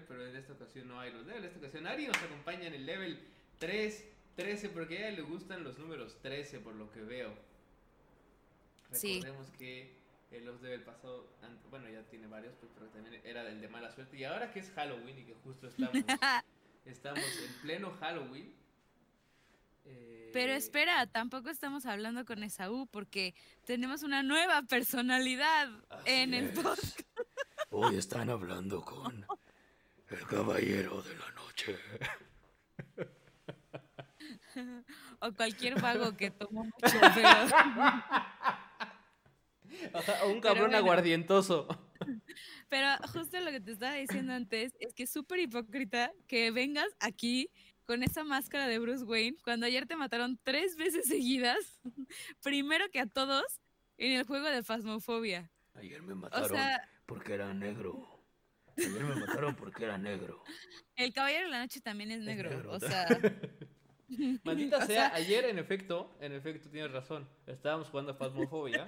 level, pero en esta ocasión no hay los level. En esta ocasión Ari nos acompaña en el level 3, 13, porque a ella le gustan los números 13, por lo que veo. Recordemos que el los level pasado, bueno, ya tiene varios, pues, pero también era del de mala suerte. Y ahora que es Halloween y que justo estamos, estamos en pleno Halloween. Pero eh, espera, tampoco estamos hablando con Esaú porque tenemos una nueva personalidad en el podcast. Hoy están hablando con el caballero de la noche. o cualquier vago que tomó mucho o un cabrón aguardientoso. Pero justo lo que te estaba diciendo antes es que es súper hipócrita que vengas aquí con esa máscara de Bruce Wayne cuando ayer te mataron tres veces seguidas, primero que a todos, en el juego de Fasmofobia. Ayer me mataron porque era negro. Ayer me mataron porque era negro. El Caballero de la Noche también es negro, o sea... Maldita sea, ayer en efecto, en efecto tienes razón, estábamos jugando a Fasmofobia.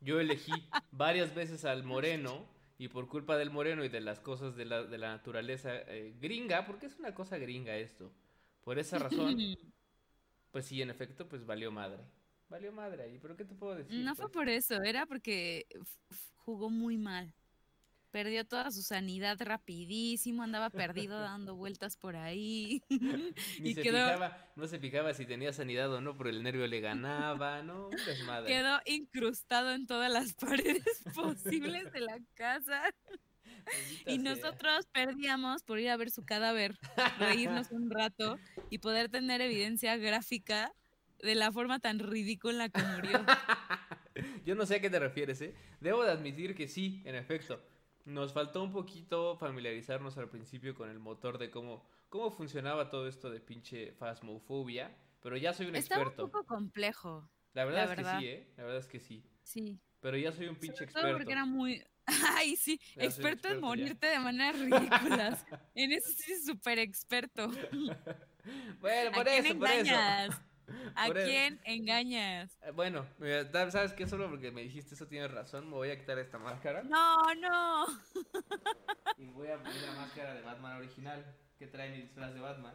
Yo elegí varias veces al moreno y por culpa del moreno y de las cosas de la, de la naturaleza eh, gringa, porque es una cosa gringa esto, por esa razón, pues sí, en efecto, pues valió madre. Valió madre ahí, pero ¿qué te puedo decir? No fue pues por eso, era porque jugó muy mal. Perdió toda su sanidad rapidísimo, andaba perdido dando vueltas por ahí. y se fijaba, no se fijaba si tenía sanidad o no, pero el nervio le ganaba, ¿no? Desmadre. Quedó incrustado en todas las paredes posibles de la casa. y nosotros perdíamos por ir a ver su cadáver, reírnos un rato y poder tener evidencia gráfica de la forma tan ridícula que murió. Yo no sé a qué te refieres, ¿eh? Debo de admitir que sí, en efecto. Nos faltó un poquito familiarizarnos al principio con el motor de cómo, cómo funcionaba todo esto de pinche fasmofobia, pero ya soy un experto. Está un poco complejo. La verdad, es que sí, ¿eh? La verdad es que sí. Sí. Pero ya soy un pinche experto. Todo porque era muy... Ay, sí, experto, en morirte de maneras ridículas. en eso sí, súper experto. bueno, por eso, por eso. ¿A quién engañas? Eh, bueno, ¿sabes qué? Solo porque me dijiste eso tienes razón, me voy a quitar esta máscara. No, no. Y voy a poner la máscara de Batman original, que trae mi disfraz de Batman,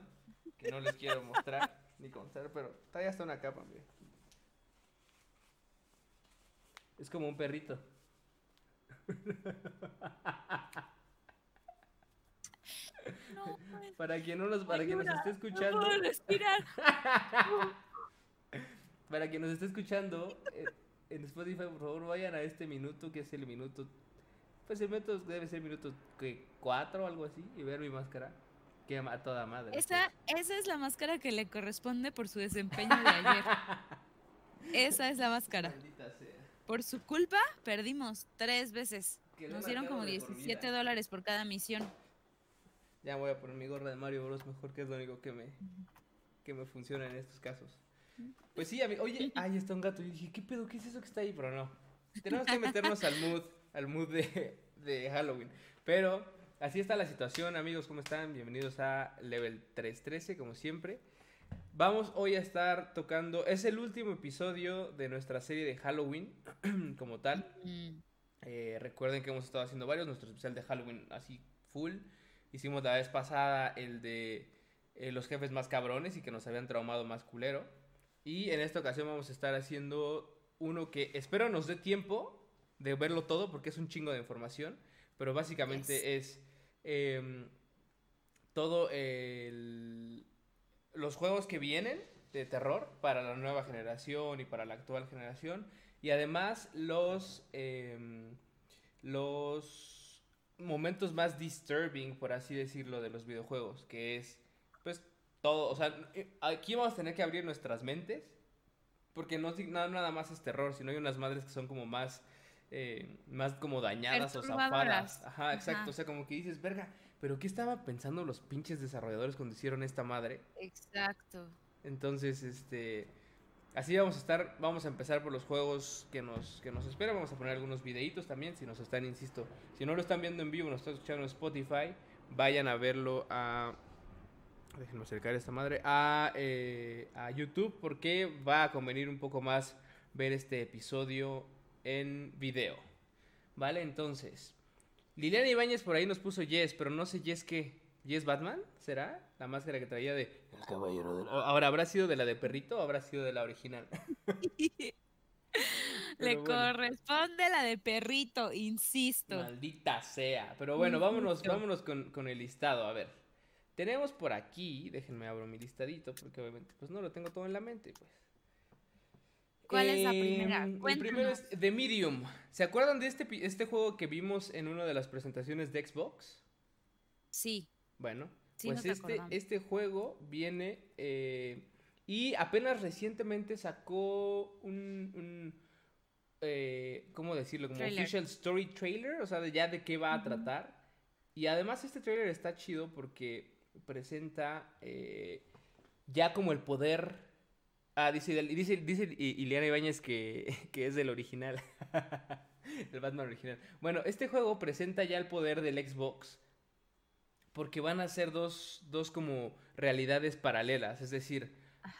que no les quiero mostrar ni contar, pero trae hasta una capa, mira. Es como un perrito. para quien no nos, para quien nos esté escuchando. para quien nos esté escuchando eh, en Spotify, por favor, vayan a este minuto que es el minuto. Pues el minuto debe ser minuto que cuatro o algo así y ver mi máscara. Que a toda madre. Esa, esa es la máscara que le corresponde por su desempeño de ayer. esa es la máscara. Por su culpa, perdimos tres veces. Nos dieron como 17 dólares por cada misión. Ya voy a poner mi gorra de Mario Bros. mejor que es lo único que me, que me funciona en estos casos. Pues sí, oye, ahí está un gato. Y dije, ¿qué pedo? ¿Qué es eso que está ahí? Pero no. Tenemos que meternos al mood, al mood de, de Halloween. Pero así está la situación, amigos. ¿Cómo están? Bienvenidos a Level 313, como siempre. Vamos hoy a estar tocando. Es el último episodio de nuestra serie de Halloween, como tal. Eh, recuerden que hemos estado haciendo varios. Nuestro especial de Halloween así full. Hicimos la vez pasada el de eh, los jefes más cabrones y que nos habían traumado más culero. Y en esta ocasión vamos a estar haciendo uno que espero nos dé tiempo de verlo todo porque es un chingo de información. Pero básicamente es em, todo los juegos que vienen de terror para la nueva generación y para la actual generación. Y además los, em, los momentos más disturbing, por así decirlo, de los videojuegos, que es, pues, todo, o sea, eh, aquí vamos a tener que abrir nuestras mentes, porque no nada, nada más es terror, sino hay unas madres que son como más, eh, más como dañadas o zafadas. Ajá, exacto, o sea, como que dices, verga, pero ¿qué estaban pensando los pinches desarrolladores cuando hicieron esta madre? Exacto. Entonces, este Así vamos a estar, vamos a empezar por los juegos que nos, que nos esperan, vamos a poner algunos videitos también, si nos están, insisto, si no lo están viendo en vivo, nos están escuchando en Spotify, vayan a verlo a, déjenme acercar esta madre, a, eh, a YouTube, porque va a convenir un poco más ver este episodio en video. ¿Vale? Entonces, Liliana Ibáñez por ahí nos puso Yes, pero no sé Yes qué. ¿Yes Batman? ¿Será? La máscara que traía de... El caballero del... Ahora, ¿habrá sido de la de perrito o habrá sido de la original? Le corresponde la de perrito, insisto. Maldita sea. Pero bueno, vámonos, vámonos con, con, el listado. A ver. Tenemos por aquí, déjenme abro mi listadito, porque obviamente pues no lo tengo todo en la mente, pues. ¿Cuál es la primera? Em, el primero es The Medium. ¿Se acuerdan de este, este juego que vimos en una de las presentaciones de Xbox? Sí. Bueno, pues este, este juego viene eh, y apenas recientemente sacó un, eh, ¿cómo decirlo? Como official story trailer, o sea, de ya de qué va a tratar. Y además este trailer está chido porque presenta eh, ya como el poder Ah, dice, dice, dice Ileana Ibáñez que, que es del original. el Batman original. Bueno, este juego presenta ya el poder del Xbox. Porque van a ser dos, dos como realidades paralelas. Es decir,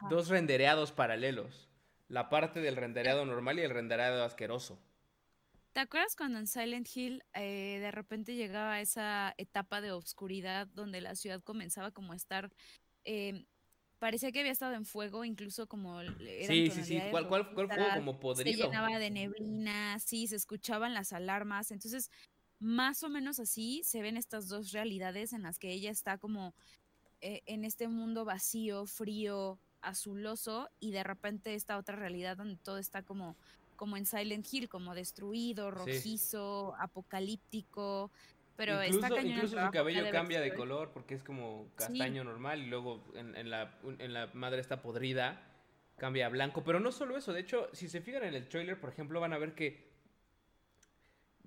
dos rendereados paralelos. La parte del rendereado normal y el rendereado asqueroso. ¿Te acuerdas cuando en Silent Hill eh, de repente llegaba esa etapa de oscuridad donde la ciudad comenzaba como a estar eh, parecía que había estado en fuego, incluso como Sí, sí, sí, ¿Cuál, cuál, cuál fuego como podrido? Se llenaba de neblina, sí, se escuchaban las alarmas, entonces más o menos así se ven estas dos realidades en las que ella está como eh, en este mundo vacío, frío, azuloso y de repente esta otra realidad donde todo está como como en Silent Hill, como destruido, rojizo, apocalíptico, pero incluso, incluso su cabello cambia de color porque es como castaño normal y luego en, la, en la madre está podrida, cambia a blanco. Pero no solo eso, de hecho, si se fijan en el trailer, por ejemplo, van a ver que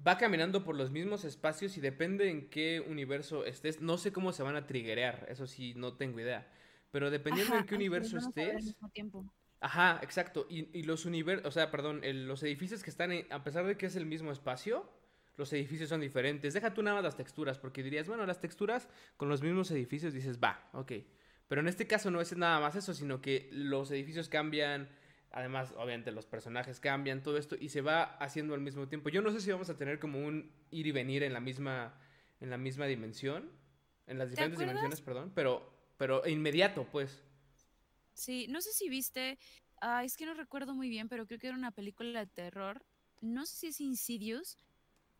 va caminando por los mismos espacios y depende en qué universo estés. No sé cómo se van a triggerear, eso sí, no tengo idea. Pero dependiendo en qué universo estés. Ajá, exacto. Y, y los universos, o sea, perdón, los edificios que están, a pesar de que es el mismo espacio, los edificios son diferentes. Deja tú nada más las texturas, porque dirías, bueno, las texturas con los mismos edificios dices, va, ok. Pero en este caso no es nada más eso, sino que los edificios cambian, además, obviamente, los personajes cambian, todo esto, y se va haciendo al mismo tiempo. Yo no sé si vamos a tener como un ir y venir en la misma, en la misma dimensión, en las diferentes dimensiones, perdón, pero, pero inmediato, pues. Sí, no sé si viste, ah, es que no recuerdo muy bien, pero creo que era una película de terror. No sé si es Insidious,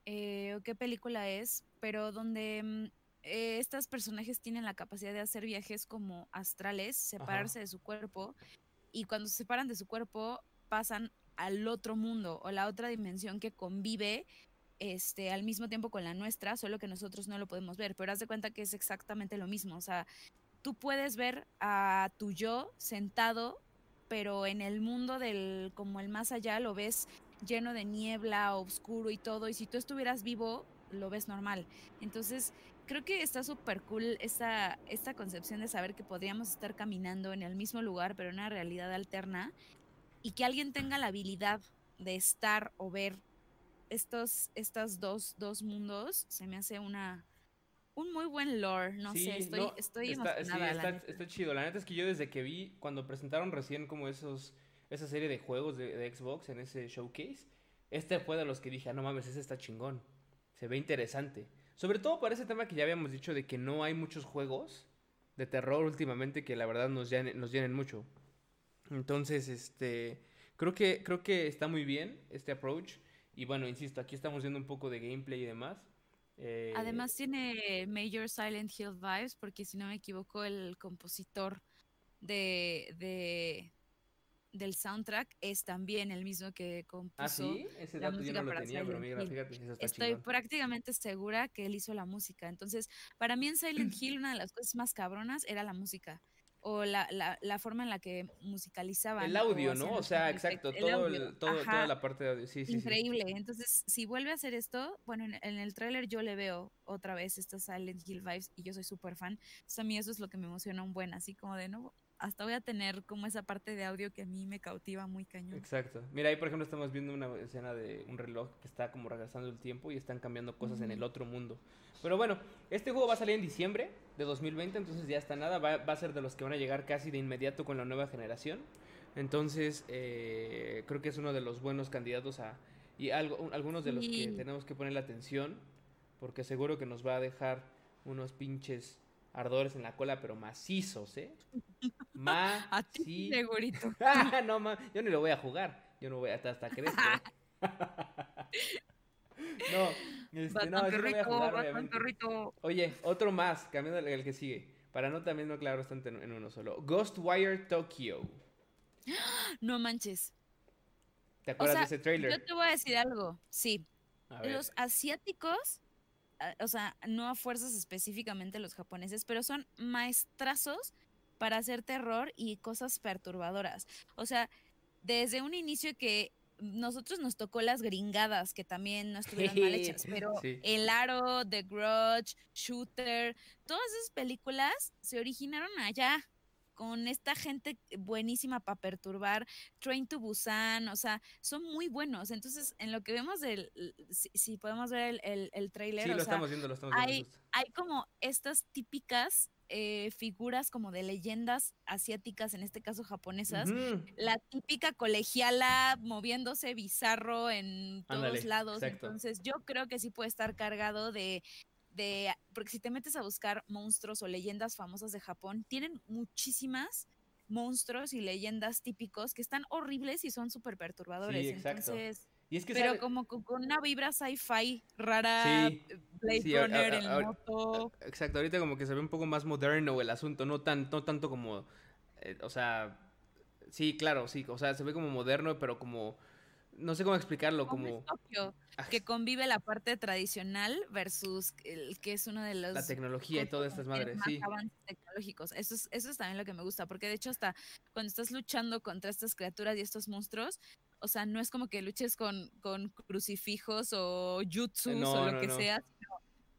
eh, o qué película es, pero donde mm, eh, estos personajes tienen la capacidad de hacer viajes como astrales, separarse de su cuerpo, y cuando se separan de su cuerpo pasan al otro mundo o la otra dimensión que convive este, al mismo tiempo con la nuestra, solo que nosotros no lo podemos ver, pero haz de cuenta que es exactamente lo mismo, o sea, tú puedes ver a tu yo sentado, pero en el mundo del como el más allá lo ves lleno de niebla, oscuro y todo, y si tú estuvieras vivo, lo ves normal. Entonces, creo que está súper cool esta, esta concepción de saber que podríamos estar caminando en el mismo lugar, pero en una realidad alterna, y que alguien tenga la habilidad de estar o ver estos, estos dos, dos mundos, se me hace una, un muy buen lore, no sé, estoy, estoy está, está, chido. La neta es que yo desde que vi, cuando presentaron recién como esos esa serie de juegos de, Xbox en ese showcase, este fue de los que dije, ah, no mames, ese está chingón. Se ve interesante. Sobre todo para ese tema que ya habíamos dicho de que no hay muchos juegos de terror últimamente que la verdad nos llenen, nos llenen mucho. Entonces, este, creo que, creo que está muy bien este approach. Y bueno, insisto, aquí estamos viendo un poco de gameplay y demás. Eh, Además tiene Major Silent Hill vibes, porque si no me equivoco, el compositor de, del soundtrack es también el mismo que compuso ¿Ah, sí? Ese la música no lo tenía, pero mira, fíjate, eso está Estoy prácticamente segura que él hizo la música. Entonces, para mí en Silent Hill una de las cosas más cabronas era la música o la, la, la forma en la que musicalizaban. El audio, ¿no? O sea, exacto, todo el, todo, toda la parte de audio. Sí, sí, Increíble. Entonces, si vuelve a hacer esto, bueno, en, en el tráiler yo le veo otra vez estas Silent Hill vibes y yo soy súper fan. Entonces, a mí eso es lo que me emociona un buen, así como de, no, hasta voy a tener como esa parte de audio que a mí me cautiva muy cañón. Exacto. Mira, ahí por ejemplo estamos viendo una escena de un reloj que está como regresando el tiempo y están cambiando cosas en el otro mundo. Pero bueno, este juego va a salir en diciembre de 2020, entonces ya está nada, va, a ser de los que van a llegar casi de inmediato con la nueva generación. Entonces, eh, creo que es uno de los buenos candidatos a... Y algo, algunos de los que tenemos que poner la atención, porque seguro que nos va a dejar unos pinches ardores en la cola, pero macizos, ¿eh? A ti Macizos. segurito. no, ma, yo ni lo voy a jugar. Yo no voy hasta, hasta crezco. no, este, no, jugar, obviamente. Oye, otro más, cambiando el, que sigue. Para no también no claro bastante en, uno solo. Ghostwire Tokyo. No manches. ¿Te O acuerdas sea, de ese trailer? yo te voy a decir algo. Sí, los asiáticos, o sea, no a fuerzas específicamente los japoneses, pero son maestrazos para hacer terror y cosas perturbadoras. O sea, desde un inicio que nosotros nos tocó las gringadas, que también no estuvieron mal hechas, pero Sí. El Aro, The Grudge, Shooter, todas esas películas se originaron allá con esta gente buenísima para perturbar, Train to Busan, o sea, son muy buenos. Entonces, en lo que vemos del, si, si podemos ver el, el, el tráiler, Sí, o lo sea, estamos viendo, lo estamos viendo. hay, hay como estas típicas eh, figuras como de leyendas asiáticas, en este caso japonesas, la típica colegiala moviéndose bizarro en todos lados. exacto. Entonces, yo creo que sí puede estar cargado de, de. Porque si te metes a buscar monstruos o leyendas famosas de Japón, tienen muchísimas monstruos y leyendas típicos que están horribles y son súper perturbadores. exacto. Entonces, Y es que pero sabe- como con, una vibra sci-fi rara, Sí, Blade sí, a- a- Runner a- ahora- moto. Exacto, ahorita como que se ve un poco más moderno el asunto, no tan, no tanto como, eh, o sea, sí, claro, sí, o sea, se ve como moderno, pero como, no sé cómo explicarlo, como ah, que convive la parte tradicional versus el que es uno de los la tecnología y todas estas madres, más sí, avances tecnológicos. Eso es, eso es también lo que me gusta, porque de hecho hasta cuando estás luchando contra estas criaturas y estos monstruos, o sea, no es como que luches con, con crucifijos o jutsus no, o lo no, que no. sea, sino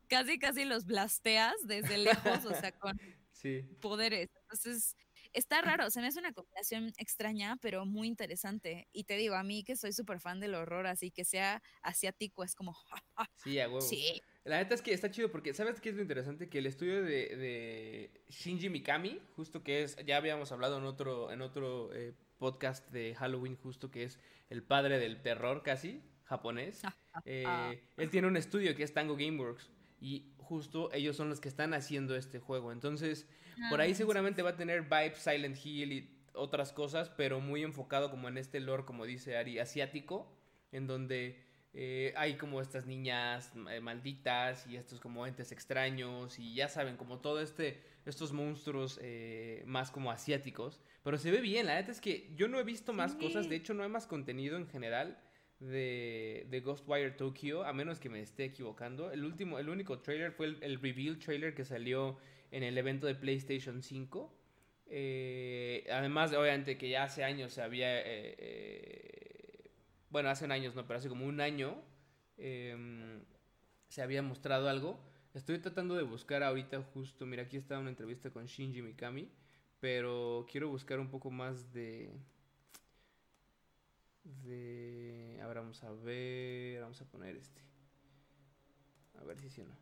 casi casi los blasteas desde lejos, o sea, con sí. poderes. Entonces, está raro, se me hace una combinación extraña, pero muy interesante. Y te digo, a mí que soy súper fan del horror, así que sea asiático, es como, Sí, a huevo. sí. La neta es que está chido porque, ¿sabes qué es lo interesante? Que el estudio de, de Shinji Mikami, justo que es, ya habíamos hablado en otro, en otro eh, podcast de Halloween, justo que es el padre del terror casi, japonés. eh, él tiene un estudio que es Tango Gameworks y justo ellos son los que están haciendo este juego. Entonces, por ahí Ah, seguramente va a tener vibes Silent Hill y otras cosas, pero muy enfocado como en este lore, como dice Ari, asiático, en donde eh, hay como estas niñas eh, malditas y estos como entes extraños y ya saben, como todo este, estos monstruos eh, más como asiáticos. Pero se ve bien, la neta es que yo no he visto más cosas, de hecho no hay más contenido en general de, de Ghostwire Tokyo, a menos que me esté equivocando. El último, el único trailer fue el, el reveal trailer que salió en el evento de PlayStation 5. Eh, además, obviamente que ya hace años se había... eh, eh, bueno, hace años no, pero hace como un año em, se había mostrado algo. Estoy tratando de buscar ahorita justo, mira, aquí está una entrevista con Shinji Mikami, pero quiero buscar un poco más de... De... A ver, vamos a ver, vamos a poner este. A ver si sí o no.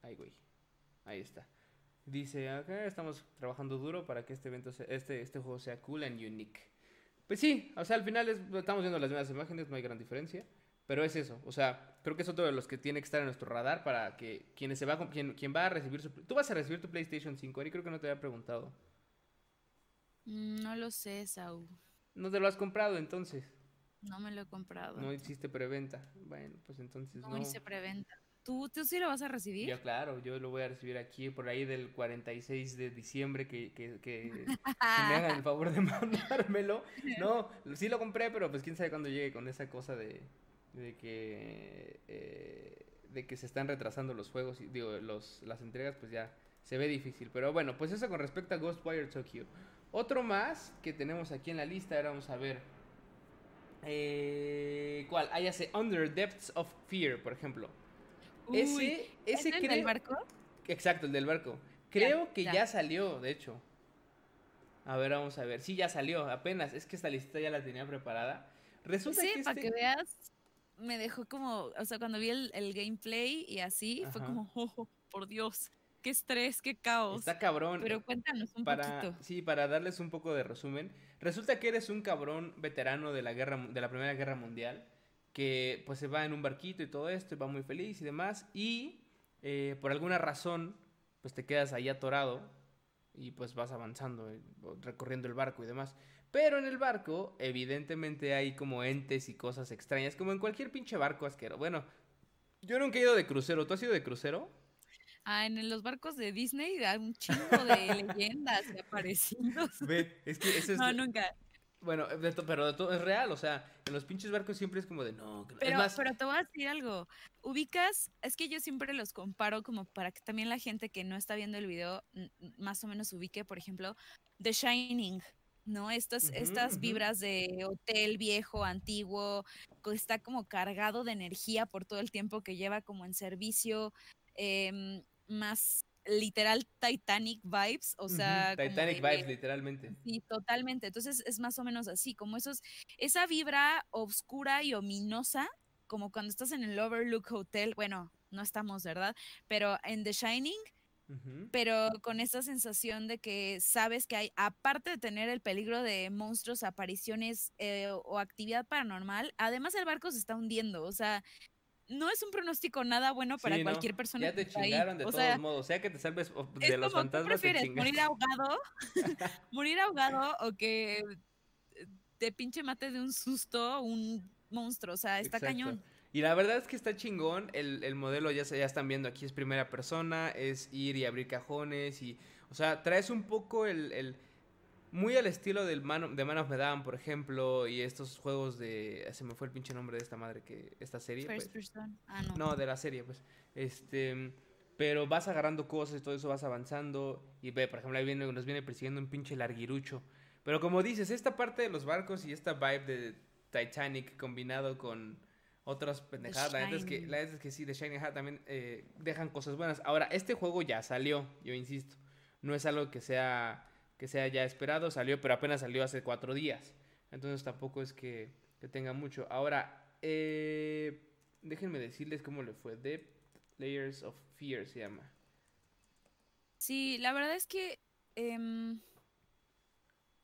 Ahí, güey. Ahí está. Dice, acá estamos trabajando duro para que este evento, sea- este, este juego sea cool and unique. Pues sí, o sea, al final es- estamos viendo las mismas imágenes, no hay gran diferencia. Pero es eso, o sea, creo que es otro de los que tiene que estar en nuestro radar para que quienes se va, quien, quien va a recibir su... Tú vas a recibir tu PlayStation 5, Ari, creo que no te había preguntado. Mm, No lo sé, Saúl. No te lo has comprado entonces, No me lo he comprado. no hiciste preventa. Bueno, pues entonces No no. hice preventa. ¿Tú, ¿Tú sí lo vas a recibir? Yo claro, yo lo voy a recibir aquí por ahí del 46 de diciembre que, que, que, que me hagan el favor de mandármelo. No, sí lo compré, pero pues quién sabe cuándo llegue con esa cosa de, de que eh, de que se están retrasando los juegos y digo los las entregas, pues ya se ve difícil. Pero bueno, pues eso con respecto a Ghostwire Tokyo. Otro más que tenemos aquí en la lista, ahora vamos a ver. Eh, ¿Cuál? Ah, ya sé, Under Depths of Fear, por ejemplo. Uy, ese, ese ¿es el del barco? Exacto, el del barco. Creo que ya. ya. salió, de hecho. A ver, vamos a ver. Sí, ya salió, apenas. Es que esta lista ya la tenía preparada. Resulta Sí, que para este... que veas, me dejó como, o sea, cuando vi el, el gameplay y así, fue como, oh, por Dios, qué estrés, qué caos. Está cabrón. Pero cuéntanos un para, poquito. Sí, para darles un poco de resumen. Resulta que eres un cabrón veterano de la guerra, de la Primera Guerra Mundial, que pues se va en un barquito y todo esto, y va muy feliz y demás, y eh, por alguna razón, pues te quedas ahí atorado y pues vas avanzando, eh, recorriendo el barco y demás. Pero en el barco, evidentemente hay como entes y cosas extrañas, como en cualquier pinche barco asquero. Bueno, yo nunca he ido de crucero. ¿Tú has ido de crucero? Ah, en los barcos de Disney hay un chingo de leyendas y aparecidos. Ve, es que eso es... No, nunca. Bueno, pero de todo es real, o sea, en los pinches barcos siempre es como de no. Pero, pero te voy a decir algo. Ubicas, es que yo siempre los comparo como para que también la gente que no está viendo el video más o menos ubique, por ejemplo, The Shining. ¿no? Estas, estas vibras de hotel viejo, antiguo, está como cargado de energía por todo el tiempo que lleva como en servicio, em, más literal Titanic vibes, o sea... Titanic vibes, literalmente. Sí, totalmente. Entonces es más o menos así, como esos, esa vibra oscura y ominosa, como cuando estás en el Overlook Hotel, bueno, no estamos, ¿verdad? Pero en The Shining pero con esta sensación de que sabes que hay, aparte de tener el peligro de monstruos, apariciones eh, o actividad paranormal, además el barco se está hundiendo, o sea, no es un pronóstico nada bueno para cualquier persona. Ya te chingaron de todos modos, sea que te salves de los fantasmas. ¿tú prefieres morir ahogado, morir ahogado o que te pinche mate de un susto un monstruo, o sea, está cañón. Y la verdad es que está chingón. El, el modelo ya, se, ya están viendo aquí, es primera persona, es ir y abrir cajones y... O sea, traes un poco el... el muy al estilo del Man, de Man of Medan, por ejemplo, y estos juegos de... Se me fue el pinche nombre de esta madre, que esta serie. First pues. person. Ah, no. No, de la serie, pues. Este... Pero vas agarrando cosas y todo eso vas avanzando. Y ve, por ejemplo, ahí viene, nos viene persiguiendo un pinche larguirucho. Pero como dices, esta parte de los barcos y esta vibe de Titanic combinado con otras pendejadas. La verdad es que, la es que sí, de Shining Hat también eh, dejan cosas buenas. Ahora, este juego ya salió, yo insisto. No es algo que sea, que sea ya esperado, salió, pero apenas salió hace cuatro días. Entonces tampoco es que, que tenga mucho. Ahora, eh, déjenme decirles cómo le fue. The Layers of Fear se llama. Sí, la verdad es que em,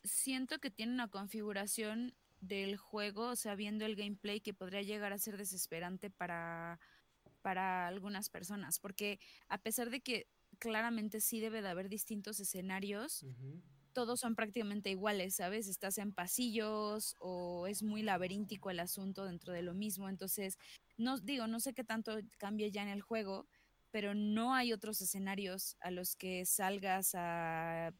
siento que tiene una configuración del juego, o sea, viendo el gameplay que podría llegar a ser desesperante para, para algunas personas, porque a pesar de que claramente sí debe de haber distintos escenarios, todos son prácticamente iguales, ¿sabes? Estás en pasillos o es muy laberíntico el asunto dentro de lo mismo, entonces, no digo, no sé qué tanto cambia ya en el juego, pero no hay otros escenarios a los que salgas a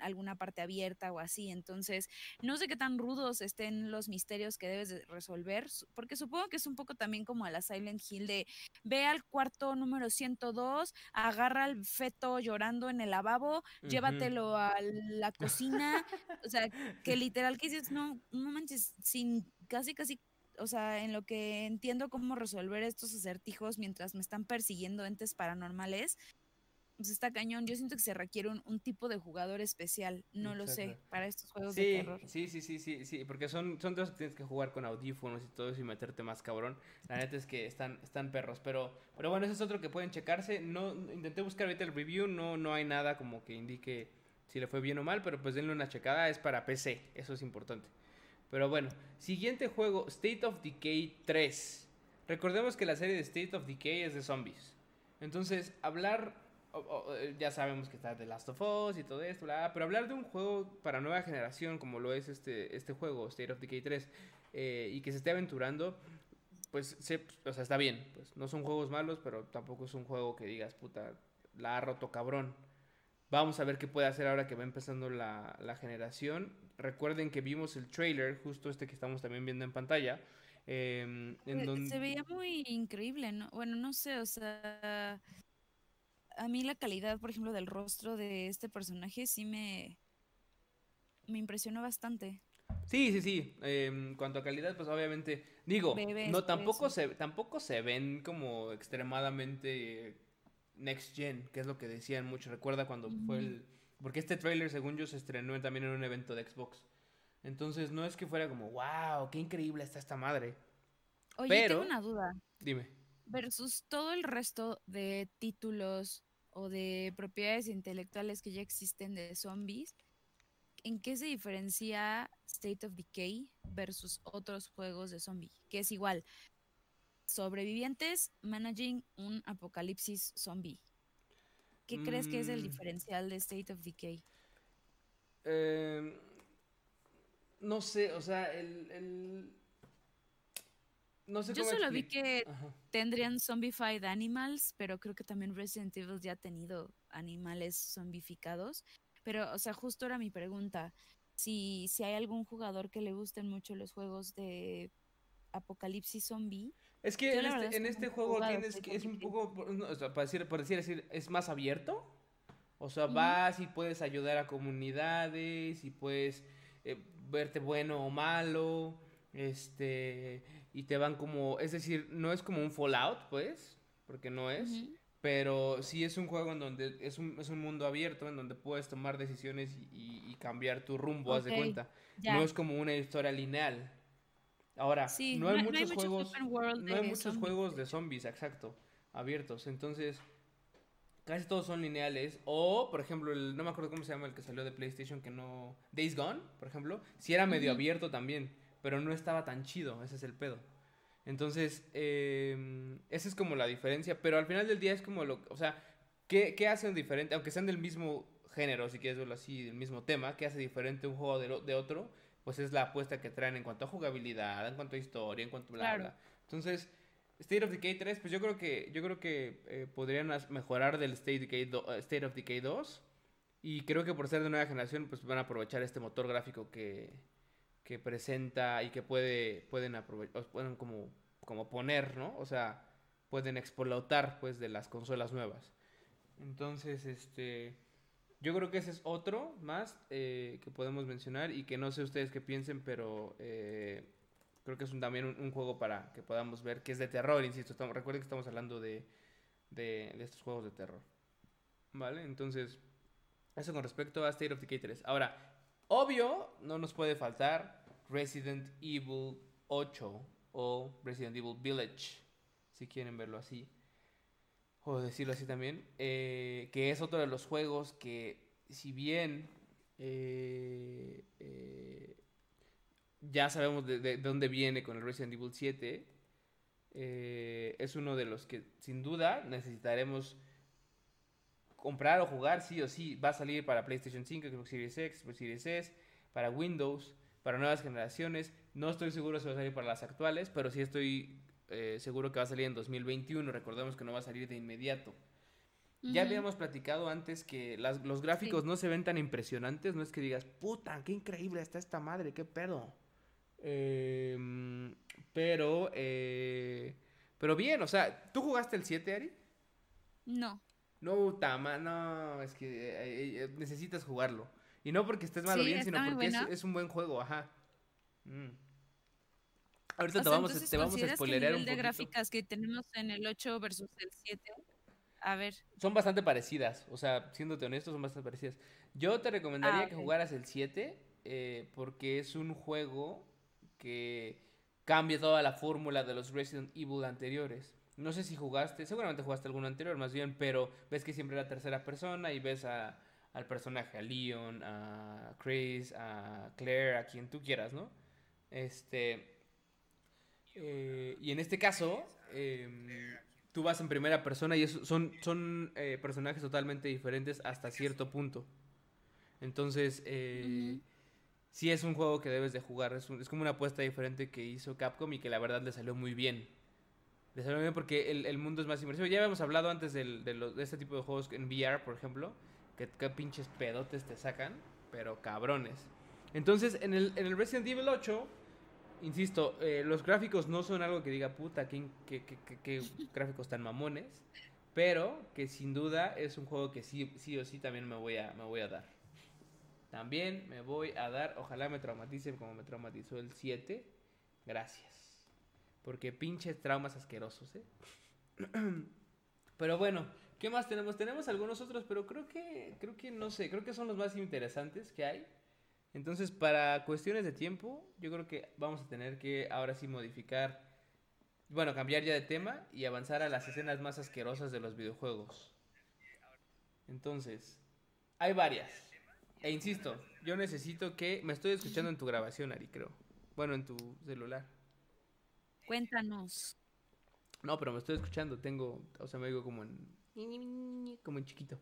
alguna parte abierta o así. Entonces, no sé qué tan rudos estén los misterios que debes de resolver, porque supongo que es un poco también como a la Silent Hill de ve al cuarto número 102, agarra al feto llorando en el lavabo, llévatelo a la cocina, o sea, que literal que dices, no, no manches, sin casi casi o sea, en lo que entiendo cómo resolver estos acertijos mientras me están persiguiendo entes paranormales, pues está cañón. Yo siento que se requiere un, tipo de jugador especial, no lo sé, para estos juegos de terror. Sí, sí, sí, sí, sí, porque son, son dos que tienes que jugar con audífonos y todo eso y meterte más cabrón. La neta es que están, están perros, pero, pero bueno, ese es otro que pueden checarse. No, intenté buscar ahorita el review, no, no hay nada como que indique si le fue bien o mal, pero pues denle una checada, es para PC, eso es importante. Pero bueno, siguiente juego, State of Decay 3. Recordemos que la serie de State of Decay es de zombies. Entonces, hablar ya sabemos que está The Last of Us y todo esto, pero hablar de un juego para nueva generación como lo es este, este juego, State of Decay 3, eh, y que se esté aventurando, pues, se, o sea, está bien. Pues no son juegos malos, pero tampoco es un juego que digas, puta, la ha roto cabrón. Vamos a ver qué puede hacer ahora que va empezando la, la generación. Recuerden que vimos el trailer, justo este que estamos también viendo en pantalla. Em, en Se veía muy increíble, ¿no? Bueno, no sé, o sea, a mí la calidad, por ejemplo, del rostro de este personaje sí me, me impresionó bastante. Sí, sí, sí. En em, cuanto a calidad, pues obviamente, digo, no tampoco se, tampoco se ven como extremadamente next gen, que es lo que decían mucho. Recuerda cuando fue el, porque este trailer, según yo, se estrenó también en un evento de Xbox. Entonces no es que fuera como, wow, qué increíble está esta madre. Oye, Pero, tengo una duda. Dime versus todo el resto de títulos o de propiedades intelectuales que ya existen de zombies, ¿en qué se diferencia State of Decay versus otros juegos de zombie? Que es igual, sobrevivientes managing un apocalipsis zombie. ¿Qué crees que es el Mm. diferencial de State of Decay? Eh, no sé, o sea, el... el- No sé Yo solo vi que Ajá. tendrían zombified animals, pero creo que también Resident Evil ya ha tenido animales zombificados. Pero, o sea, justo era mi pregunta. Si, si hay algún jugador que le gusten mucho los juegos de apocalipsis zombie. Es que en este, en este juego tienes que es un poco, no, o sea, para decir, por decir, es más abierto. O sea, Ujú. vas y puedes ayudar a comunidades y puedes eh, verte bueno o malo, este, y te van como, es decir, no es como un Fallout, pues, porque no es, pero sí es un juego en donde es un, es un mundo abierto, en donde puedes tomar decisiones y, cambiar tu rumbo, haz de cuenta. No es como una historia lineal. Ahora, Sí, no hay no- no hay muchos muchos juegos, no hay muchos zombies, juegos de zombies, exacto, abiertos. Entonces, casi todos son lineales. O, por ejemplo, el, no me acuerdo cómo se llama el que salió de PlayStation, que no... Days Gone, por ejemplo, sí era medio abierto también, pero no estaba tan chido, ese es el pedo. Entonces, eh, esa es como la diferencia, pero al final del día es como lo... O sea, ¿qué, qué hacen diferente? Aunque sean del mismo género, si quieres verlo así, del mismo tema, ¿qué hace diferente un juego de, lo- de otro? Pues es la apuesta que traen en cuanto a jugabilidad, en cuanto a historia, en cuanto a bla, Claro. bla. Entonces, State of Decay 3, pues yo creo que, yo creo que eh, podrían mejorar del State, Decay do- eh, State of Decay 2. Y creo que por ser de nueva generación, pues van a aprovechar este motor gráfico que, que presenta y que puede, pueden aprovechar, pueden como, como poner, ¿no? O sea, pueden explotar, pues, de las consolas nuevas. Entonces, este, yo creo que ese es otro más eh, que podemos mencionar y que no sé ustedes qué piensen, pero eh, creo que es un- también un, juego para que podamos ver que es de terror, insisto. Recuerden que estamos hablando de, de, de estos juegos de terror. ¿Vale? Entonces, eso con respecto a State of Decay 3. Ahora, obvio, no nos puede faltar Resident Evil 8 o Resident Evil Village, si quieren verlo así, o decirlo así también, eh, que es otro de los juegos que, si bien eh, eh, ya sabemos de, de- de dónde viene con el Resident Evil 7, eh, es uno de los que sin duda necesitaremos comprar o jugar sí o sí. Va a salir para PlayStation 5, Xbox Series X, Xbox Series S, para Windows, para nuevas generaciones. No estoy seguro si va a salir para las actuales, pero sí estoy eh, seguro que va a salir en 2021. Recordemos que no va a salir de inmediato. Ya habíamos platicado antes que las- los gráficos Sí. no se ven tan impresionantes. No es que digas, puta, qué increíble está esta madre, qué pedo. Em, pero, eh, pero bien, o sea, ¿tú jugaste el 7, Ari? No. No, Tama, no, es que eh, eh, necesitas jugarlo. Y no porque estés malo Sí, bien, sino porque es, un buen juego, ajá. Mm. Ahorita O te sea, vamos, a- entonces, te vamos a ¿consideras que el spoilerear un nivel de poquito. gráficas que tenemos en el 8 versus el 7? A ver. Son bastante parecidas, o sea, siéndote honesto, son bastante parecidas. Yo te recomendaría Ah, que jugaras el 7 eh, porque es un juego que cambia toda la fórmula de los Resident Evil anteriores. No sé si jugaste, seguramente jugaste alguno anterior más bien, pero ves que siempre era tercera persona y ves a, al personaje, a Leon, a Chris, a Claire, a quien tú quieras, ¿no? Este... eh, y en este caso, em, tú vas en primera persona y son, son eh, personajes totalmente diferentes hasta cierto punto. Entonces, eh, sí es un juego que debes de jugar. Es, un- es como una apuesta diferente que hizo Capcom y que la verdad le salió muy bien. Bien porque el, el mundo es más inmersivo. Ya habíamos hablado antes del- de, este tipo de juegos en VR, por ejemplo, que, pinches pedotes te sacan, pero cabrones. Entonces, en el, en el Resident Evil 8, insisto, eh, los gráficos no son algo que diga, puta, qué- qué gráficos tan mamones, pero que sin duda es un juego que sí, sí o sí también me voy a, me voy a dar. También me voy a dar, ojalá me traumatice como me traumatizó el 7. Gracias. Porque pinches traumas asquerosos, ¿eh? Pero bueno, ¿qué más tenemos? Tenemos algunos otros, pero creo que, creo que no sé, creo que son los más interesantes que hay. Entonces, para cuestiones de tiempo, yo creo que vamos a tener que ahora sí modificar, bueno, cambiar ya de tema y avanzar a las escenas más asquerosas de los videojuegos. Entonces, hay varias. E insisto, yo necesito que. Me estoy escuchando en tu grabación, Ari, creo. Bueno, en tu celular. Cuéntanos. No, pero me estoy escuchando. Tengo. O sea, me digo como en. Como en chiquito.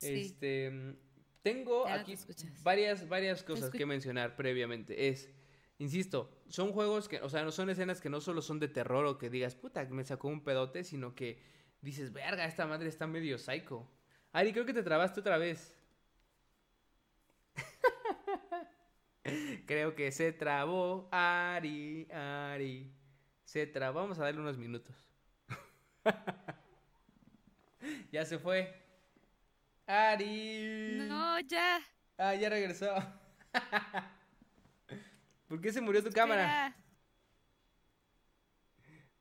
Este. Tengo aquí varias, varias cosas que mencionar previamente. Es. Insisto, son juegos que, o sea, no son escenas que no solo son de terror o que digas, puta, me sacó un pedote, sino que dices, verga, esta madre está medio psycho. Ari, creo que te trabaste otra vez. creo que se trabó. Ari, Ari. Se trabó. Vamos a darle unos minutos. ya se fue. Ari. No, ya. Ah, ya regresó. ¿Por qué se murió tu cámara?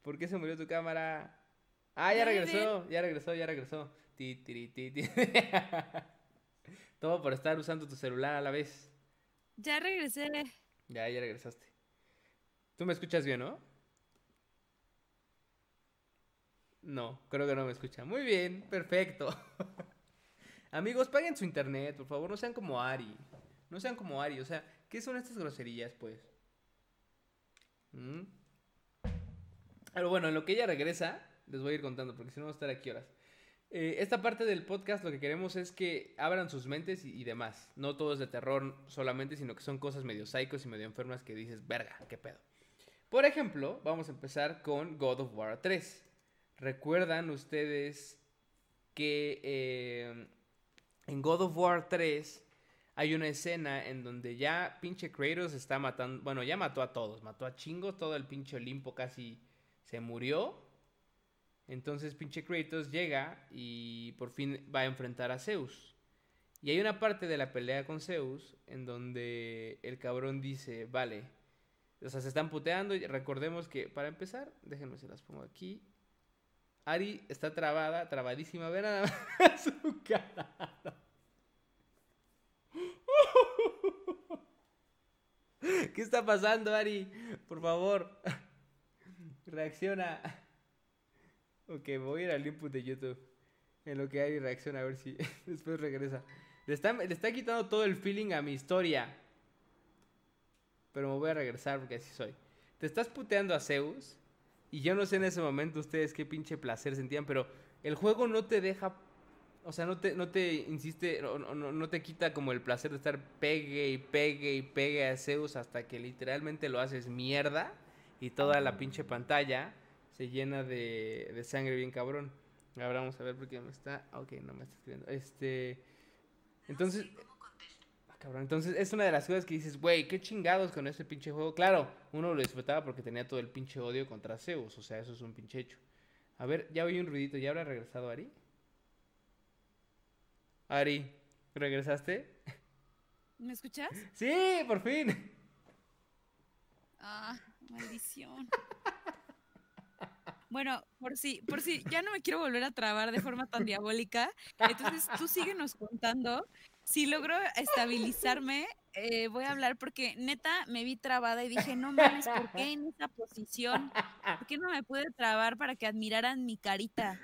¿Por qué se murió tu cámara? Ah, ya regresó, ya regresó, ya regresó. Ti, ti, ti, Todo por estar usando tu celular a la vez. Ya regresé. Ya, ya regresaste. ¿Tú me escuchas bien, no? No, creo que no me escucha. Muy bien, perfecto. Amigos, paguen su internet, por favor, no sean como Ari. No sean como Ari, o sea, ¿qué son estas groserías, pues? ¿Mm? Pero bueno, en lo que ella regresa, les voy a ir contando, porque si no vamos a estar aquí horas. Eh, esta parte del podcast lo que queremos es que abran sus mentes y, demás. No todo es de terror solamente, sino que son cosas medio psicos y medio enfermas que dices, verga, qué pedo. Por ejemplo, vamos a empezar con God of War 3. ¿Recuerdan ustedes que eh, en God of War 3 hay una escena en donde ya pinche Kratos está matando, bueno, ya mató a todos, mató a chingos, todo el pinche Olimpo casi se murió. Entonces pinche Kratos llega y por fin va a enfrentar a Zeus. Y hay una parte de la pelea con Zeus en donde el cabrón dice, vale, o sea, se están puteando recordemos que, para empezar, déjenme se las pongo aquí. Ari está trabada, trabadísima, ven a su cara. ¿Qué está pasando, Ari? Por favor, reacciona. Ok, voy a ir al input de YouTube. En lo que Ari reacciona, a ver si después regresa. Le le está quitando todo el feeling a mi historia. Pero me voy a regresar porque así soy. Te estás puteando a Zeus. Y yo no sé en ese momento ustedes qué pinche placer sentían, pero el juego no te deja. O sea, no te, no te insiste, no, no, te quita como el placer de estar pegue y pegue y pegue a Zeus hasta que literalmente lo haces mierda y toda la pinche pantalla se llena de, de sangre bien cabrón. Ahora vamos a ver por qué me está. Ok, no me está escribiendo. Este. Entonces. Cabrón, entonces es una de las cosas que dices, güey, qué chingados con ese pinche juego. Claro, uno lo disfrutaba porque tenía todo el pinche odio contra Zeus. O sea, eso es un pinche hecho. A ver, ya oí un ruidito. ¿Ya habrá regresado Ari? Ari, ¿regresaste? ¿Me escuchas? Sí, por fin. Ah, maldición. Bueno, por si, por si ya no me quiero volver a trabar de forma tan diabólica, entonces tú síguenos contando. Si logro estabilizarme, eh, voy a hablar porque neta me vi trabada y dije, no mames, ¿por qué en esa posición? ¿Por qué no me pude trabar para que admiraran mi carita?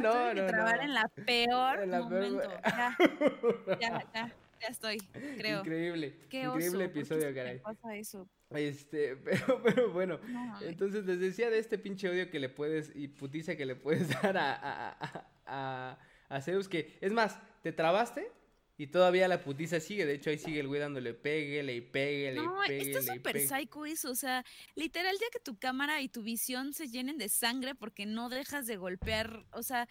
no, no, trabar en la peor momento. Ya, ya, ya, ya estoy, creo. Increíble. Qué increíble episodio, caray. ¿Qué pasa eso? Este, pero, pero bueno, entonces les decía de este pinche odio que le puedes y putiza que le puedes dar a, a, a, a, Zeus, que es más, te trabaste y todavía la putiza sigue, de hecho ahí sigue el güey dándole peguele y peguele no, y peguele. No, está súper psycho eso, o sea, literal ya que tu cámara y tu visión se llenen de sangre porque no dejas de golpear, o sea,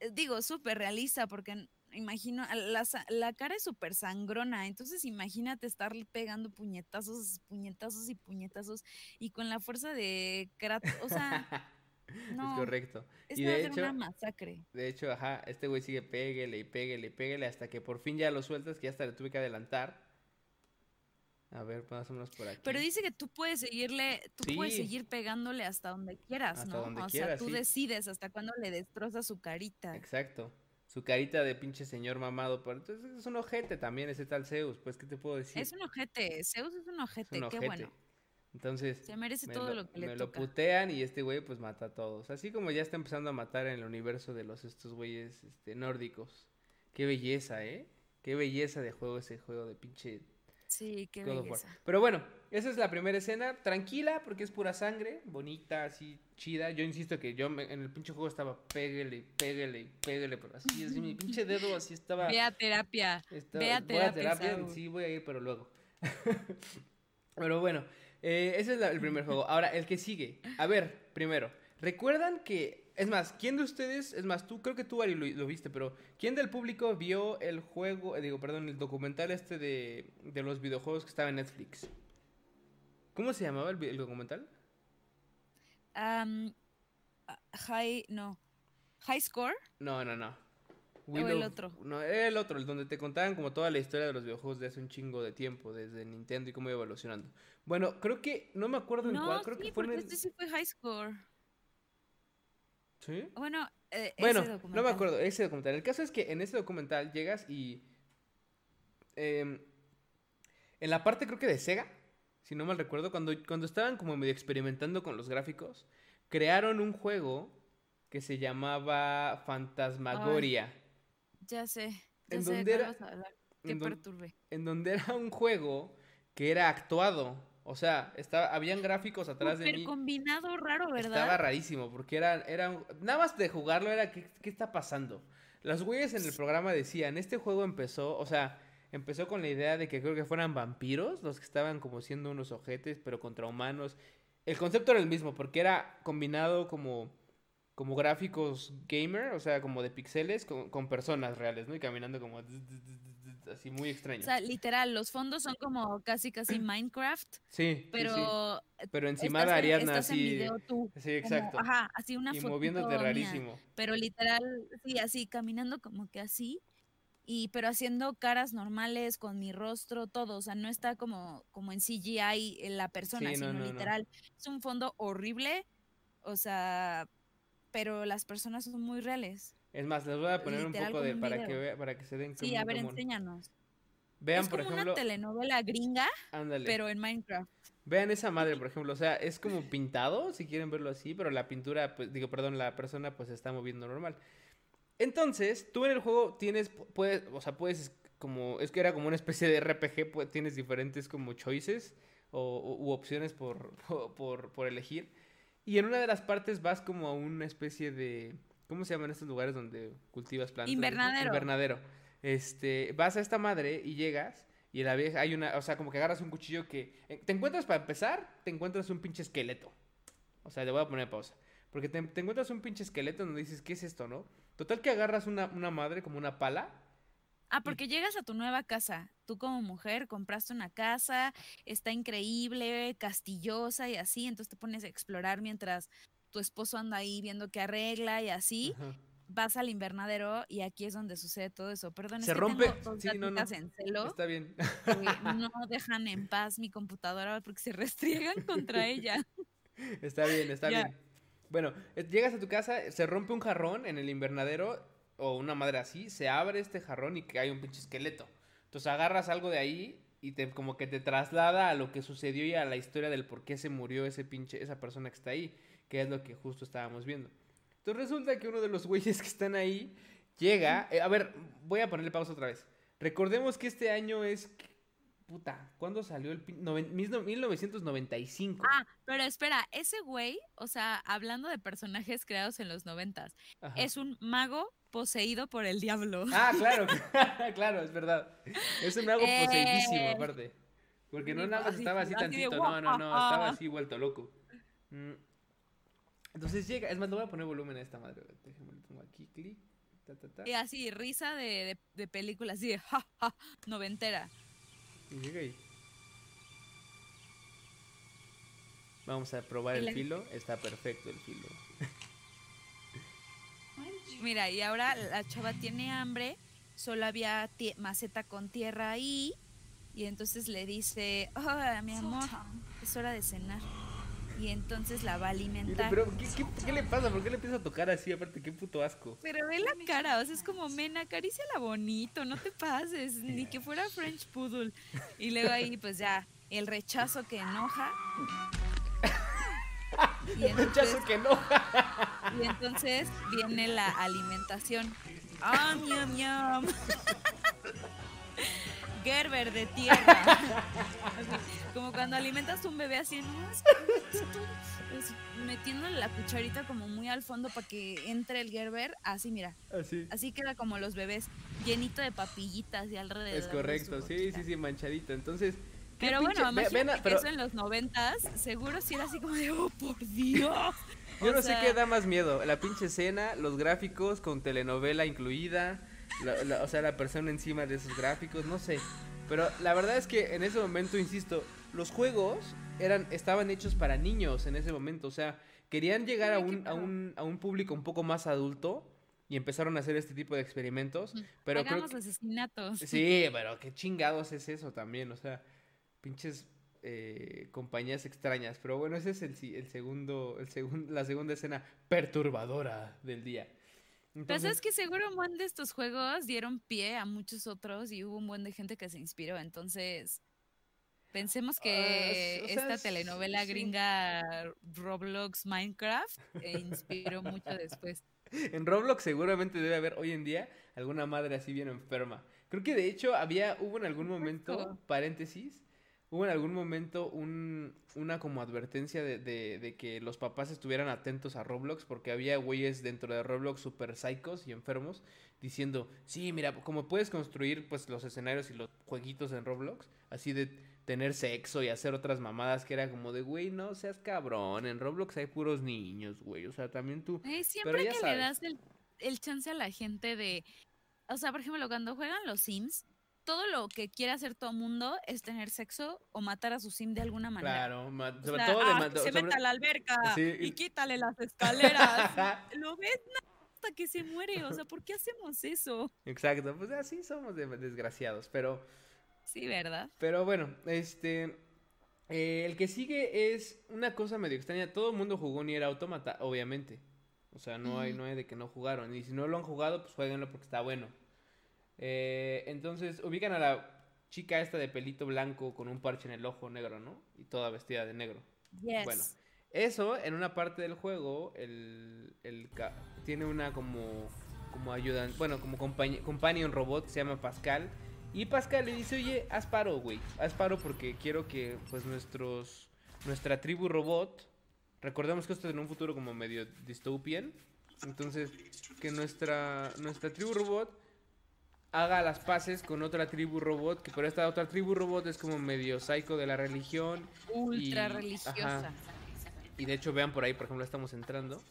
eh, digo, súper realista porque imagino, la, la cara es súper sangrona, entonces imagínate estar pegando puñetazos, puñetazos y puñetazos y con la fuerza de Kratos, o sea... No, es correcto. y de hecho, una masacre. De hecho, ajá, este güey sigue péguele y péguele y péguele hasta que por fin ya lo sueltas, que ya hasta le tuve que adelantar. A ver, más o menos por aquí. Pero dice que tú puedes seguirle, tú puedes seguir pegándole hasta donde quieras, hasta ¿no? Donde o sea, tú decides hasta cuándo le destrozas su carita. Exacto su carita de pinche señor mamado. Pero entonces es un ojete también ese tal Zeus, pues, ¿qué te puedo decir? Es un ojete, Zeus es un ojete, qué bueno. Entonces, se merece todo lo, que le me lo putean y este güey pues mata a todos. Así como ya está empezando a matar en el universo de los estos güeyes este, nórdicos. Qué belleza, ¿eh? Qué belleza de juego ese juego de pinche Sí, qué God belleza. Pero bueno, esa es la primera escena, tranquila porque es pura sangre, bonita, así chida. Yo insisto que yo me- en el pinche juego estaba pégale, pégale, pégale, pero así, así mi pinche dedo así estaba. Ve a terapia. estaba- ve a voy terapia, Saúl. sí voy a ir, pero luego. pero bueno, eh, ese es la- el primer juego. Ahora, el que sigue. A ver, primero, ¿recuerdan que... Es más, ¿quién de ustedes, es más, tú, creo que tú, Ari, lo, lo viste, pero ¿quién del público vio el juego, eh, digo, perdón, el documental este de, de los videojuegos que estaba en Netflix? ¿Cómo se llamaba el, documental? Ah, high, no. High score. No, no, no. El otro? No, el otro, el donde te contaban como toda la historia de los videojuegos de hace un chingo de tiempo, desde Nintendo y cómo iba evolucionando. Bueno, creo que, no me acuerdo en No, cuál, creo sí, que fue en el... este sí fue high score. ¿Sí? Bueno, eh, Bueno, ese no me documental. acuerdo, ese documental. El caso es que en ese documental llegas y... em, en la parte creo que de Sega, si no mal recuerdo, cuando, cuando estaban como medio experimentando con los gráficos, crearon un juego que se llamaba Fantasmagoria. Ya sé. Ya ¿En sé de dónde cuál era? vas a hablar. Qué en don- perturbe. en donde era un juego que era actuado. O sea, estaba, habían gráficos atrás de mí. combinado raro, ¿verdad? Estaba rarísimo, porque era, era nada más de jugarlo era ¿qué, qué está pasando? Los güeyes en el programa decían, este juego empezó, o sea, empezó con la idea de que creo que fueran vampiros, los que estaban como siendo unos ojetes, pero contra humanos. El concepto era el mismo, porque era combinado como, como gráficos gamer, o sea, como de pixeles, con, con personas reales, ¿no? Y caminando como así muy extraño. O sea, literal, los fondos son como casi casi Minecraft, sí, pero Pero encima de Ariadna estás en así. video tú, Sí, como, exacto. ajá, así una y moviéndote rarísimo. pero literal, sí, así caminando como que así y pero haciendo caras normales con mi rostro, todo, o sea, no está como como en CGI en la persona, Sí, sino no, no. literal es un fondo horrible, o sea, pero las personas son muy reales. Es más, les voy a poner Literal un poco de un para que video. vea, para que se den Sí, como a ver, como un- enséñanos. Vean, es por como ejemplo, una telenovela gringa, ándale. pero en Minecraft. Vean esa madre, por ejemplo, o sea, es como pintado, si quieren verlo así, pero la pintura, pues, digo, perdón, la persona pues se está moviendo normal. Entonces, tú en el juego tienes, pu- puedes, o sea, puedes, como, es que era como una especie de RPG, pues, tienes diferentes como choices o, o- u opciones por, por, por elegir. Y en una de las partes vas como a una especie de, ¿cómo se llaman estos lugares donde cultivas plantas? Invernadero. Invernadero. Este, vas a esta madre y llegas y la vieja, hay una, o sea, como que agarras un cuchillo que, eh, te encuentras para empezar, te encuentras un pinche esqueleto. O sea, le voy a poner pausa. Porque te, te encuentras un pinche esqueleto donde dices, ¿qué es esto, no? Total que agarras una, una madre como una pala. Ah, porque llegas a tu nueva casa. Tú como mujer compraste una casa, está increíble, castillosa y así, entonces te pones a explorar mientras tu esposo anda ahí viendo qué arregla y así. Ajá. Vas al invernadero y aquí es donde sucede todo eso. Perdón, Se es que rompe. tengo dos Sí, no, no. gatitas en celo Está bien. no dejan en paz mi computadora porque se restriegan contra ella. Está bien, está Ya. bien. Bueno, eh, llegas a tu casa, se rompe un jarrón en el invernadero o una madre así, se abre este jarrón y que hay un pinche esqueleto. Entonces agarras algo de ahí y te como que te traslada a lo que sucedió y a la historia del por qué se murió ese pinche esa persona que está ahí, que es lo que justo estábamos viendo. Entonces resulta que uno de los güeyes que están ahí llega, eh, a ver, voy a ponerle pausa otra vez. Recordemos que este año es puta, ¿cuándo salió el noven- mis no- 1995? Ah, pero espera, ese güey, o sea, hablando de personajes creados en los noventas, es un mago poseído por el diablo. Ah, claro, claro, es verdad. Es un mago poseidísimo, Eh. aparte. Porque no nada más estaba así así de tantito, no, no, no, estaba así vuelto loco. Mm. Entonces llega, es más, le voy a poner volumen a esta madre. Déjame le pongo aquí, clic, ta, ta, ta. Y así, risa de, de, de película, así de ja, ja, noventera. Y llega ahí. Vamos a probar el filo. Está perfecto el filo. Mira, y ahora la chava tiene hambre, solo había maceta con tierra ahí, y entonces le dice, oh, mi amor, es hora de cenar. Y entonces la va a alimentar. Pero, ¿qué, qué, qué le pasa? ¿Por qué le empieza a tocar así? Aparte, qué puto asco. Pero ve la cara, o sea, es como, men, acaríciala bonito, no te pases, ni que fuera French Poodle. Y luego ahí, pues ya, el rechazo que enoja. Y entonces, que no. y entonces viene la alimentación. ¡Ah, miam, miam! Gerber de tierra. como cuando alimentas un bebé así, ¿no? Es, metiéndole la cucharita como muy al fondo para que entre el Gerber, así mira. Así. Así queda como los bebés, llenito de papillitas y alrededor. Es correcto, sí, sí, sí, manchadito. Entonces, pero bueno, imagínate que eso en los noventas, seguro sí era así como de, oh, por Dios. Yo no sé qué da más miedo, la pinche escena, los gráficos con telenovela incluida, o sea, la persona encima de esos gráficos, no sé. Pero la verdad es que en ese momento, insisto, los juegos eran, estaban hechos para niños en ese momento, o sea, querían llegar a un, a un, a un público un poco más adulto y empezaron a hacer este tipo de experimentos. Pero Hagamos asesinatos. Sí, pero qué chingados es eso también, o sea, pinches eh, compañías extrañas. Pero bueno, ese es el, el segundo, el segundo, la segunda escena perturbadora del día. Entonces, es que seguro un buen de estos juegos dieron pie a muchos otros y hubo un buen de gente que se inspiró. Entonces, pensemos que ah, esta telenovela gringa Roblox Minecraft eh, inspiró mucho después. En Roblox seguramente debe haber hoy en día alguna madre así bien enferma. Creo que de hecho había, hubo en algún momento, paréntesis, hubo en algún momento un, una como advertencia de, de, que los papás estuvieran atentos a Roblox porque había güeyes dentro de Roblox super psicos y enfermos diciendo, sí, mira, como puedes construir pues los escenarios y los jueguitos en Roblox, así de tener sexo y hacer otras mamadas que era como de, güey, no seas cabrón, en Roblox hay puros niños, güey, o sea, también tú... siempre que le das el, el chance a la gente de, o sea, por ejemplo, cuando juegan los Sims, todo lo que quiere hacer todo mundo es tener sexo o matar a su sim de alguna manera. Claro, sobre todo de ah, se mete a la alberca y... quítale las escaleras. lo ves hasta que se muere, o sea, ¿por qué hacemos eso? Exacto, pues así somos desgraciados, pero Sí, ¿verdad? Pero bueno, este eh, el que sigue es una cosa medio extraña. Todo el mundo jugó Nier Automata, obviamente. O sea, no hay, no hay de que no jugaron. Y si no lo han jugado, pues jueguenlo porque está bueno. Eh, entonces, ubican a la chica esta de pelito blanco con un parche en el ojo negro, ¿no? Y toda vestida de negro. Bueno, eso en una parte del juego, el, el tiene una como, como ayudan, bueno, como companion robot, se llama Pascal. Y Pascal le dice, oye, haz paro, güey. Haz paro porque quiero que, pues, nuestros, nuestra tribu robot, recordemos que esto es en un futuro como medio dystopian. Entonces, que nuestra, nuestra tribu robot haga las paces con otra tribu robot, que por esta otra tribu robot es como medio psycho de la religión. Ultra religiosa. Y de hecho, vean por ahí, por ejemplo, estamos entrando.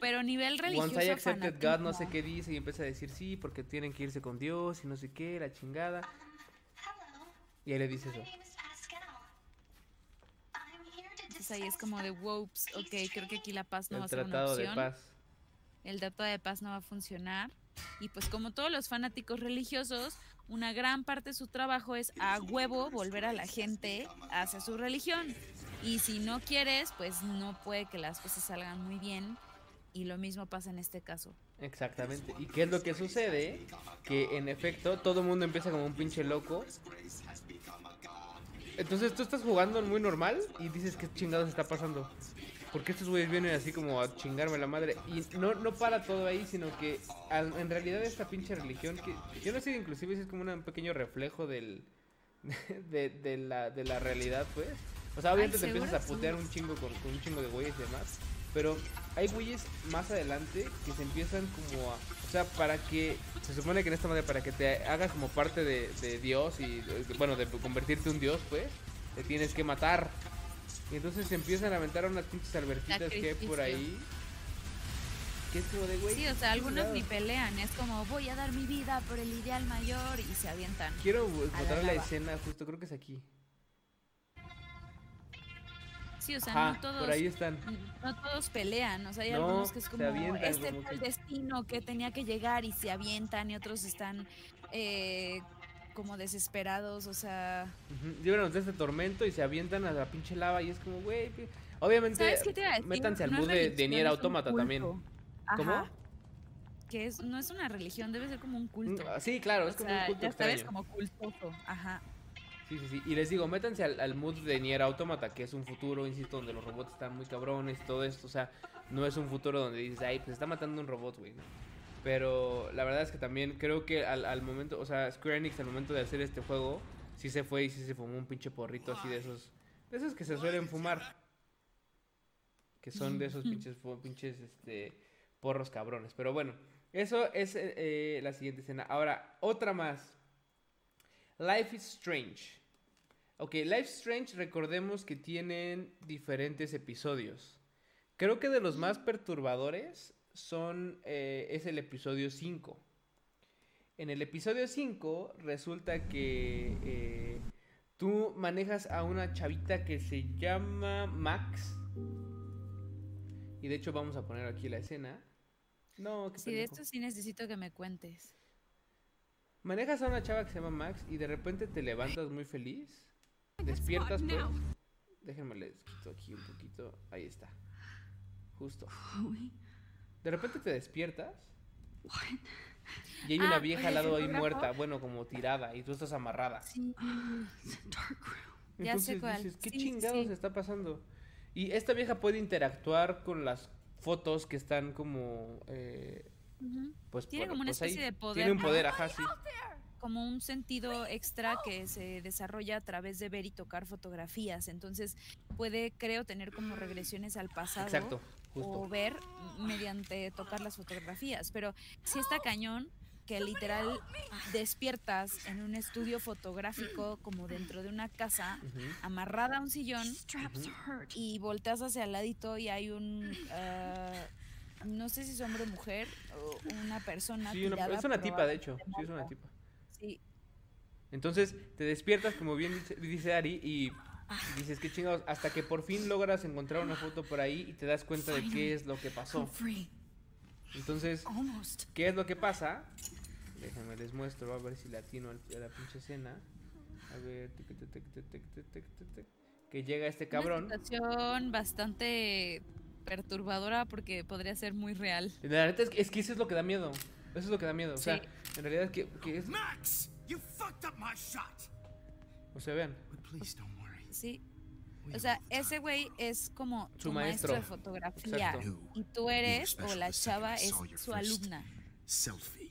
Pero nivel religioso. Once I accepted God, no sé qué dice, y empieza a decir sí, porque tienen que irse con Dios y no sé qué, la chingada. Y ahí le dice eso. Entonces ahí es como de, whoops, ok, creo que aquí la paz no va a ser una opción. De paz. El tratado de paz no va a funcionar. Y pues como todos los fanáticos religiosos, una gran parte de su trabajo es a huevo volver a la gente hacia su religión. Y si no quieres, pues no puede que las cosas salgan muy bien. Y lo mismo pasa en este caso. Exactamente. ¿Y qué es lo que sucede? Que en efecto todo el mundo empieza como un pinche loco. Entonces tú estás jugando muy normal y dices, ¿qué chingados está pasando? Porque estos güeyes vienen así como a chingarme la madre? Y no, no para todo ahí, sino que en realidad esta pinche religión, que yo no sé, inclusive si es como un pequeño reflejo del, de, de, la, de la realidad, pues. O sea, obviamente te empiezas a putear un chingo con, un chingo de güeyes y demás. Pero hay güeyes más adelante que se empiezan como a... O sea, para que... Se supone que en esta manera, para que te hagas como parte de, de Dios y... bueno, de convertirte en un Dios, pues, te tienes que matar. Y entonces se empiezan a aventar unas pinches albertitas que hay por ahí. ¿Qué es como de güey? Sí, o sea, algunos ni pelean. Es como, voy a dar mi vida por el ideal mayor y se avientan. Quiero mostrar la, escena, justo creo que es aquí. Sí, o sea, no todos. Por ahí están. No todos pelean. O sea, hay algunos que es como, este es el destino que tenía que llegar y se avientan, y otros están eh, como desesperados, o sea... Uh de este tormento y se avientan a la pinche lava y es como, güey, obviamente métanse al mood de, Nier Automata también. ¿Cómo? Que es, no es una religión, debe ser como un culto. Mm, sí, claro, es como un culto ya extraño. como cultoso, ajá. Sí, sí, sí. Y les digo, métanse al, al mood de Nier Automata, que es un futuro, insisto, donde los robots están muy cabrones, todo esto. O sea, no es un futuro donde dices, ay, pues está matando un robot, güey. Pero la verdad es que también creo que al, momento, o sea, Square Enix al momento de hacer este juego, sí se fue y sí se fumó un pinche porrito así de esos, de esos que se suelen fumar. Que son de esos pinches, este, porros cabrones. Pero bueno, eso es eh, eh, la siguiente escena. Ahora, otra más. Life is Strange. Ok, Life is Strange, recordemos que tienen diferentes episodios. Creo que de los más perturbadores son, eh, es el episodio 5. En el episodio 5 resulta que eh, tú manejas a una chavita que se llama Max. Y de hecho vamos a poner aquí la escena. No, qué Sí, de esto sí necesito que me cuentes. Manejas a una chava que se llama Max y de repente te levantas muy feliz. Despiertas, pues. Déjenme les quito aquí un poquito. Ahí está. Justo. De repente te despiertas. Y hay una Ah, vieja al ¿el lado ahí muerta, bueno, como tirada, y tú estás amarrada. Sí. Ya Entonces sé cuál. dices, ¿qué Sí, chingados sí. está pasando? Y esta vieja puede interactuar con las fotos que están como, eh, pues, Tiene por- como una pues ahí. especie de poder, Tiene un poder, ajá, sí. como un sentido extra que se desarrolla a través de ver y tocar fotografías. Entonces puede, creo, tener como regresiones al pasado Exacto, o ver mediante tocar las fotografías. Pero sí está cañón que literal despiertas en un estudio fotográfico como dentro de una casa amarrada a un sillón y volteas hacia el ladito y hay un ah, no sé si es hombre o mujer o una persona Sí, una- es una tipa, de hecho. Sí, es una tipa. Sí, Entonces te despiertas, como bien dice, dice Ari, y Dices, qué chingados, hasta que por fin logras encontrar una foto por ahí y te das cuenta de qué es lo que pasó. Entonces, ¿qué es lo que pasa? Déjenme les muestro, a ver si latino a la pinche escena. A ver, que llega este cabrón. Una situación bastante perturbadora porque podría ser muy real. La neta es que, es que eso es lo que da miedo. Eso es lo que da miedo. O sea, sí. en realidad es que, es... Max, you fucked up my shot. O sea, vean. Sí. O sea, ese güey es como su tu maestro. de fotografía. Y tú eres o la chava es su alumna.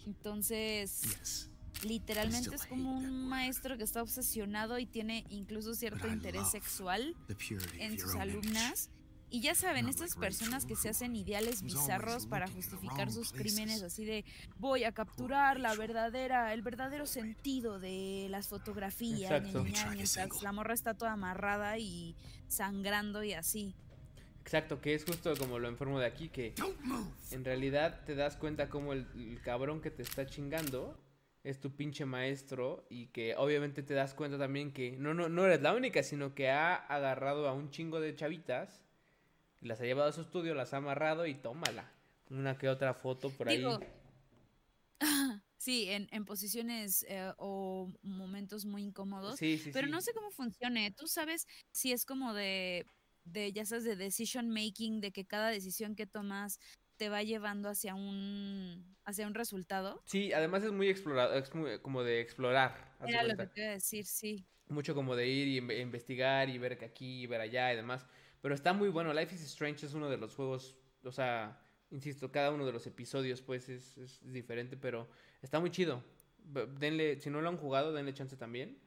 Entonces, literalmente es como un maestro que está obsesionado y tiene incluso cierto interés sexual en sus alumnas. Y ya saben, estas personas que se hacen ideales bizarros para justificar sus crímenes, así de voy a capturar la verdadera, el verdadero sentido de las fotografías, Exacto. mientras la morra está toda amarrada y sangrando y así. Exacto, que es justo como lo enfermo de aquí, que en realidad te das cuenta como el, el cabrón que te está chingando es tu pinche maestro y que obviamente te das cuenta también que no, no, no eres la única, sino que ha agarrado a un chingo de chavitas, las ha llevado a su estudio, las ha amarrado y tómala. Una que otra foto por Digo, ahí. sí, en, en posiciones eh, o momentos muy incómodos. Sí, sí, Pero sí. no sé cómo funcione. ¿Tú sabes si es como de, de, ya sabes, de decision making, de que cada decisión que tomas te va llevando hacia un, hacia un resultado? Sí, además es muy explorado, es muy como de explorar. Era lo que te iba a decir, sí. mucho como de ir y inve- investigar y ver que aquí y ver allá y demás. Pero está muy bueno. Life is Strange es uno de los juegos, o sea, insisto, cada uno de los episodios pues es, diferente, pero está muy chido. Denle, si no lo han jugado, denle chance también.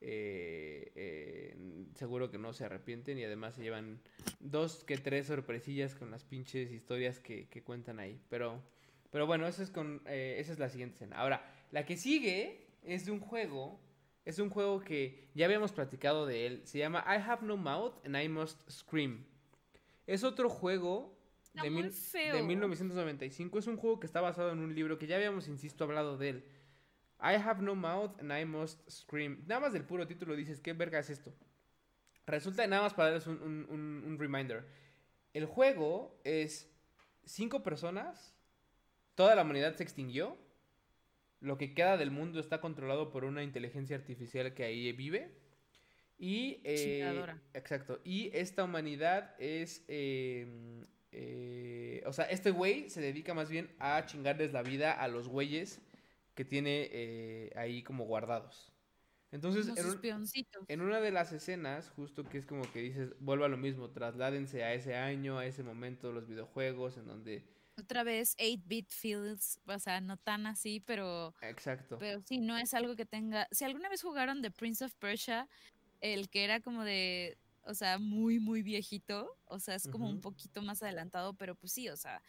Eh, eh, seguro que no se arrepienten y además se llevan dos que tres sorpresillas con las pinches historias que, que cuentan ahí. Pero, pero bueno, eso es con, eh, esa es la siguiente escena. Ahora, la que sigue es de un juego es un juego que ya habíamos platicado de él. Se llama I Have No Mouth and I Must Scream. Es otro juego de, mil- de 1995. Es un juego que está basado en un libro que ya habíamos, insisto, hablado de él. I Have No Mouth and I Must Scream. Nada más del puro título dices, ¿qué verga es esto? Resulta nada más para darles un, un- un- un reminder. El juego es cinco personas. Toda la humanidad se extinguió. Lo que queda del mundo está controlado por una inteligencia artificial que ahí vive. Y. eh, exacto. Y esta humanidad es. eh, eh, o sea, este güey se dedica más bien a chingarles la vida a los güeyes que tiene eh, ahí como guardados. Entonces, en, un- en una de las escenas, justo que es como que dices, vuelva a lo mismo, trasládense a ese año, a ese momento, los videojuegos, en donde... Otra vez 8-bit feels, o sea, no tan así, pero, Exacto. pero sí, no es algo que tenga... Si alguna vez jugaron The Prince of Persia, el que era como de, o sea, muy, muy viejito, o sea, es como un poquito más adelantado, pero pues sí, o sea,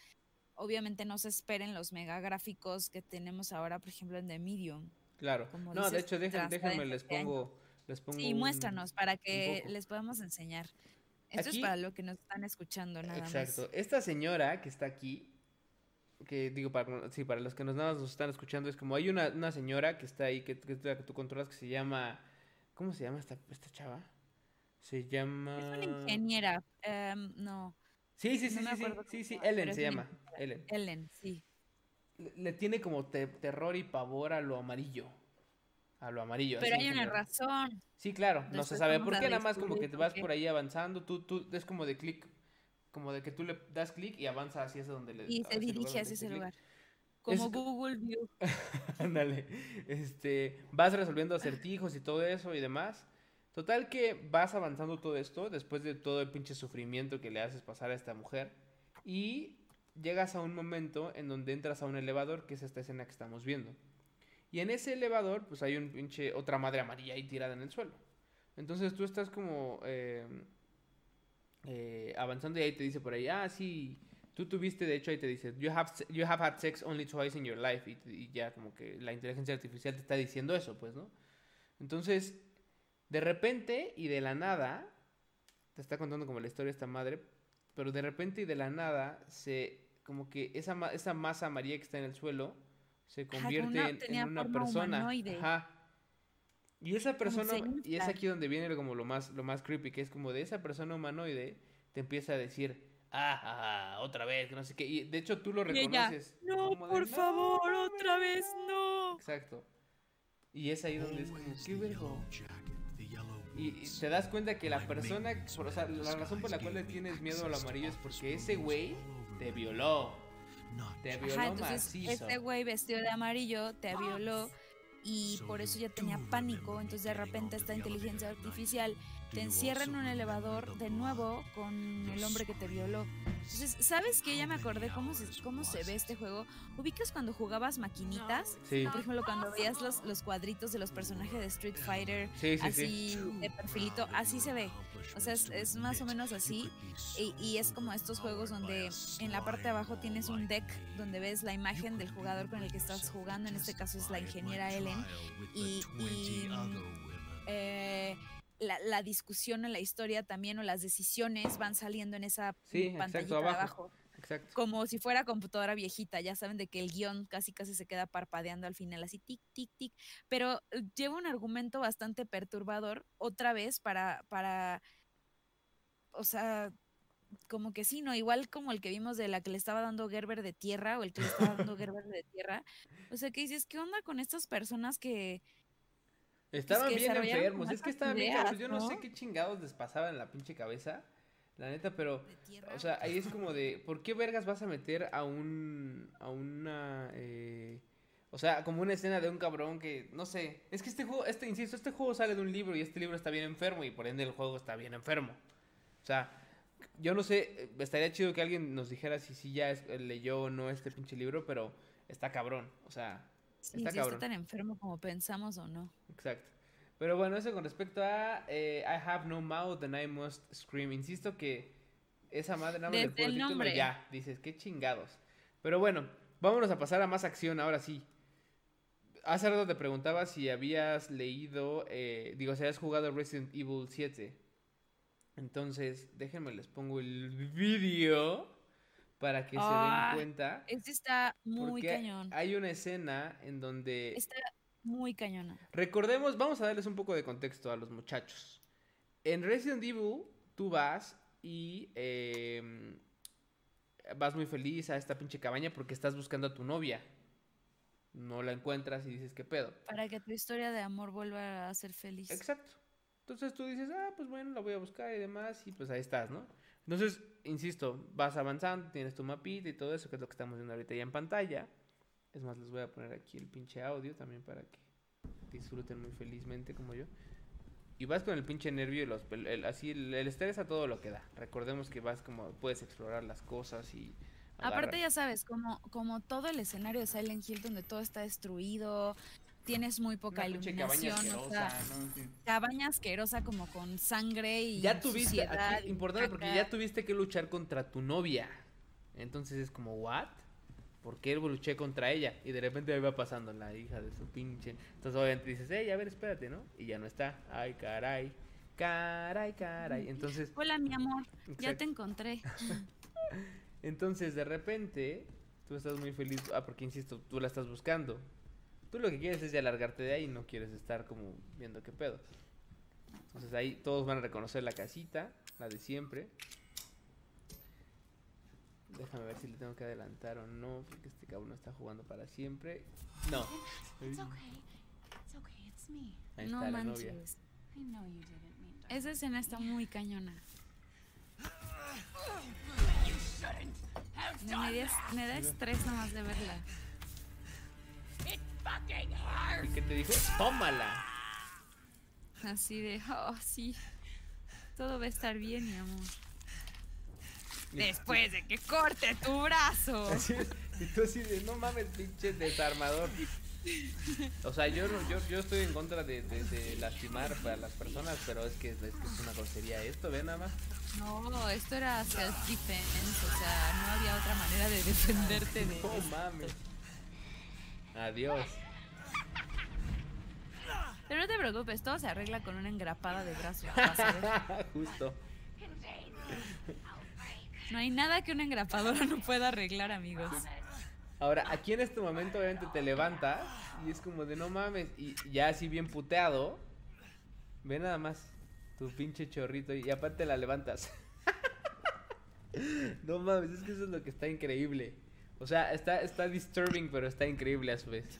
obviamente no se esperen los mega gráficos que tenemos ahora, por ejemplo, en The Medium. Claro. como No, de hecho, déjenme, les pongo, les pongo Sí, un- muéstranos para que les podamos enseñar. Esto Aquí- es para lo que nos están escuchando, nada Exacto. más. Esta señora que está aquí, que digo, para, sí, para los que nos nada más nos están escuchando, es como hay una, una señora que está ahí, que, que tú controlas, que se llama, ¿cómo se llama esta, esta chava? Se llama... Es una ingeniera, em, no, Sí, sí, sí, sí, sí, sí, Ellen pero se llama, Ellen. Ellen, sí. Le, le tiene como te- terror y pavor a lo amarillo. A lo amarillo. Pero hay una general. razón. Sí, claro, no se sabe por qué, nada más como que te vas por ahí avanzando, tú, tú, es como de clic, como de que tú le das clic y avanza hacia ese donde le Y se dirige hacia ese lugar. Como co- Google View. Ándale, este, vas resolviendo acertijos y todo eso y demás. Total que vas avanzando todo esto después de todo el pinche sufrimiento que le haces pasar a esta mujer y llegas a un momento en donde entras a un elevador, que es esta escena que estamos viendo. Y en ese elevador, pues hay un pinche otra madre amarilla ahí tirada en el suelo. Entonces tú estás como eh, eh, avanzando y ahí te dice por ahí, ah, sí, tú tuviste, de hecho ahí te dice, you have, you have had sex only twice in your life. Y, y ya como que la inteligencia artificial te está diciendo eso, pues, ¿no? Entonces, de repente y de la nada, te está contando como la historia de esta madre, pero de repente y de la nada, se, como que esa, ma- esa masa amarilla que está en el suelo, se convierte una- en, una persona. humanoide. Ajá. Y esa persona, y es aquí donde viene como lo más, lo más creepy, que es como de esa persona humanoide, te empieza a decir, ah, ah, ah, otra vez, que no sé qué. Y de hecho tú lo ella, reconoces. No, de, por favor, no otra vez, digas". no. Exacto. Y es ahí donde es como, qué vergo. Y, te das cuenta que la persona, por- o sea, la razón por la cual le tienes miedo a lo access to amarillo es porque ese güey te violó. Te violó Ajá, entonces macizo. este güey vestido de amarillo te violó y por eso ya tenía pánico. Entonces de repente esta inteligencia artificial te you encierra en un elevador de nuevo con el hombre que te violó. Entonces, ¿sabes que Ya me acordé cómo se, cómo se ve este juego. ¿Ubicas cuando jugabas maquinitas? Sí, Por ejemplo, cuando veías los, los cuadritos de los personajes de Street Fighter, sí, sí, sí. así de perfilito, así se ve. O sea, es, es más o menos así. Y, y es como estos juegos donde en la parte de abajo tienes un deck donde ves la imagen del jugador con el que estás jugando. En este caso es la ingeniera Ellen. Y, y, eh, la, la discusión en la historia también o las decisiones van saliendo en esa Sí, exacto, pantallita de abajo. abajo. Exacto. Como si fuera computadora viejita, ya saben de que el guion casi casi se queda parpadeando al final, así tic, tic, tic. Pero eh, lleva un argumento bastante perturbador, otra vez, para, para, o sea, como que sí, ¿no? Igual como el que vimos de la que le estaba dando Gerber de tierra o el que le estaba dando Gerber de tierra. O sea, que dices, ¿qué onda con estas personas que... Estaban bien enfermos. Es que estaban bien cabrones. Yo no, sé qué chingados les pasaba en la pinche cabeza. La neta, pero. O sea, ahí es como de. ¿Por qué vergas vas a meter a un. a una. eh, o sea, como una escena de un cabrón que. No sé. Es que este juego. Este, insisto, este juego sale de un libro y este libro está bien enfermo y por ende el juego está bien enfermo. O sea. Yo no sé, estaría chido que alguien nos dijera si sí ya es- leyó o no este pinche libro, pero está cabrón. O sea, Sí, está cabrón. está tan enfermo como pensamos o no. Exacto. Pero bueno, eso con respecto a eh, I have no mouth and I must scream. Insisto que esa madre nada más del Desde el título nombre. ya dices, qué chingados. Pero bueno, vámonos a pasar a más acción ahora sí. Hace rato te preguntaba si habías leído, eh, digo, si habías jugado Resident Evil 7. Entonces, déjenme les pongo el vídeo para que Ah, se den cuenta. Este está muy cañón. hay una escena en donde... Está muy cañona. Recordemos, vamos a darles un poco de contexto a los muchachos. En Resident Evil, tú vas y eh, vas muy feliz a esta pinche cabaña porque estás buscando a tu novia. No la encuentras y dices, ¿qué pedo? Para que tu historia de amor vuelva a ser feliz. Exacto. Entonces tú dices, ah, pues bueno, la voy a buscar y demás, y pues ahí estás, ¿no? Entonces, insisto, vas avanzando, tienes tu mapita y todo eso, que es lo que estamos viendo ahorita ya en pantalla. Es más, les voy a poner aquí el pinche audio también para que disfruten muy felizmente como yo. Y vas con el pinche nervio y los, el- el- así el, el estrés a todo lo que da. Recordemos que vas como puedes explorar las cosas y Aparte ya sabes, como, como todo el escenario de Silent Hill donde todo está destruido, tienes muy poca una cabaña iluminación, o sea, asquerosa, ¿no? Sí. cabaña asquerosa como con sangre y Ya tuviste, aquí, importante porque ya tuviste que luchar contra tu novia. Entonces es como, ¿what? ¿Por qué luché contra ella? Y de repente me va pasando la hija de su pinche. Entonces obviamente dices, hey, a ver, espérate, ¿no? Y ya no está. Ay, caray. Caray, caray. Entonces, Hola, mi amor, ya te encontré. entonces de repente, tú estás muy feliz. Ah, porque insisto, tú la estás buscando. Tú lo que quieres es ya largarte de ahí y no quieres estar como viendo qué pedo. Entonces ahí todos van a reconocer la casita, la de siempre. Déjame ver si le tengo que adelantar o no, porque este cabrón está jugando para siempre. No. It's okay. It's okay. It's me. Ahí no está la novia. Esa escena está muy cañona. Me, da- me da estrés nomás de verla. ¿Y qué te dijo? ¡Tómala! Así de, oh, sí. Todo va a estar bien, mi amor. Después de que corte tu brazo. Así es, y tú así de, no mames, pinche desarmador. O sea, yo, no- yo, yo estoy en contra de, de- de lastimar para las personas, pero es que, es que es una grosería esto, ve nada más. No, esto era self-defense. O sea, no había otra manera de defenderte de No mames. Adiós. Pero no te preocupes, todo se arregla con una engrapada de brazo. Justo. No hay nada que una engrapadora no pueda arreglar, amigos. Ahora, aquí en este momento obviamente te levantas y es como de no mames, y ya así bien puteado, ve nada más tu pinche chorrito y aparte la levantas. no mames, es que eso es lo que está increíble. O sea, está, está disturbing, pero está increíble a su vez.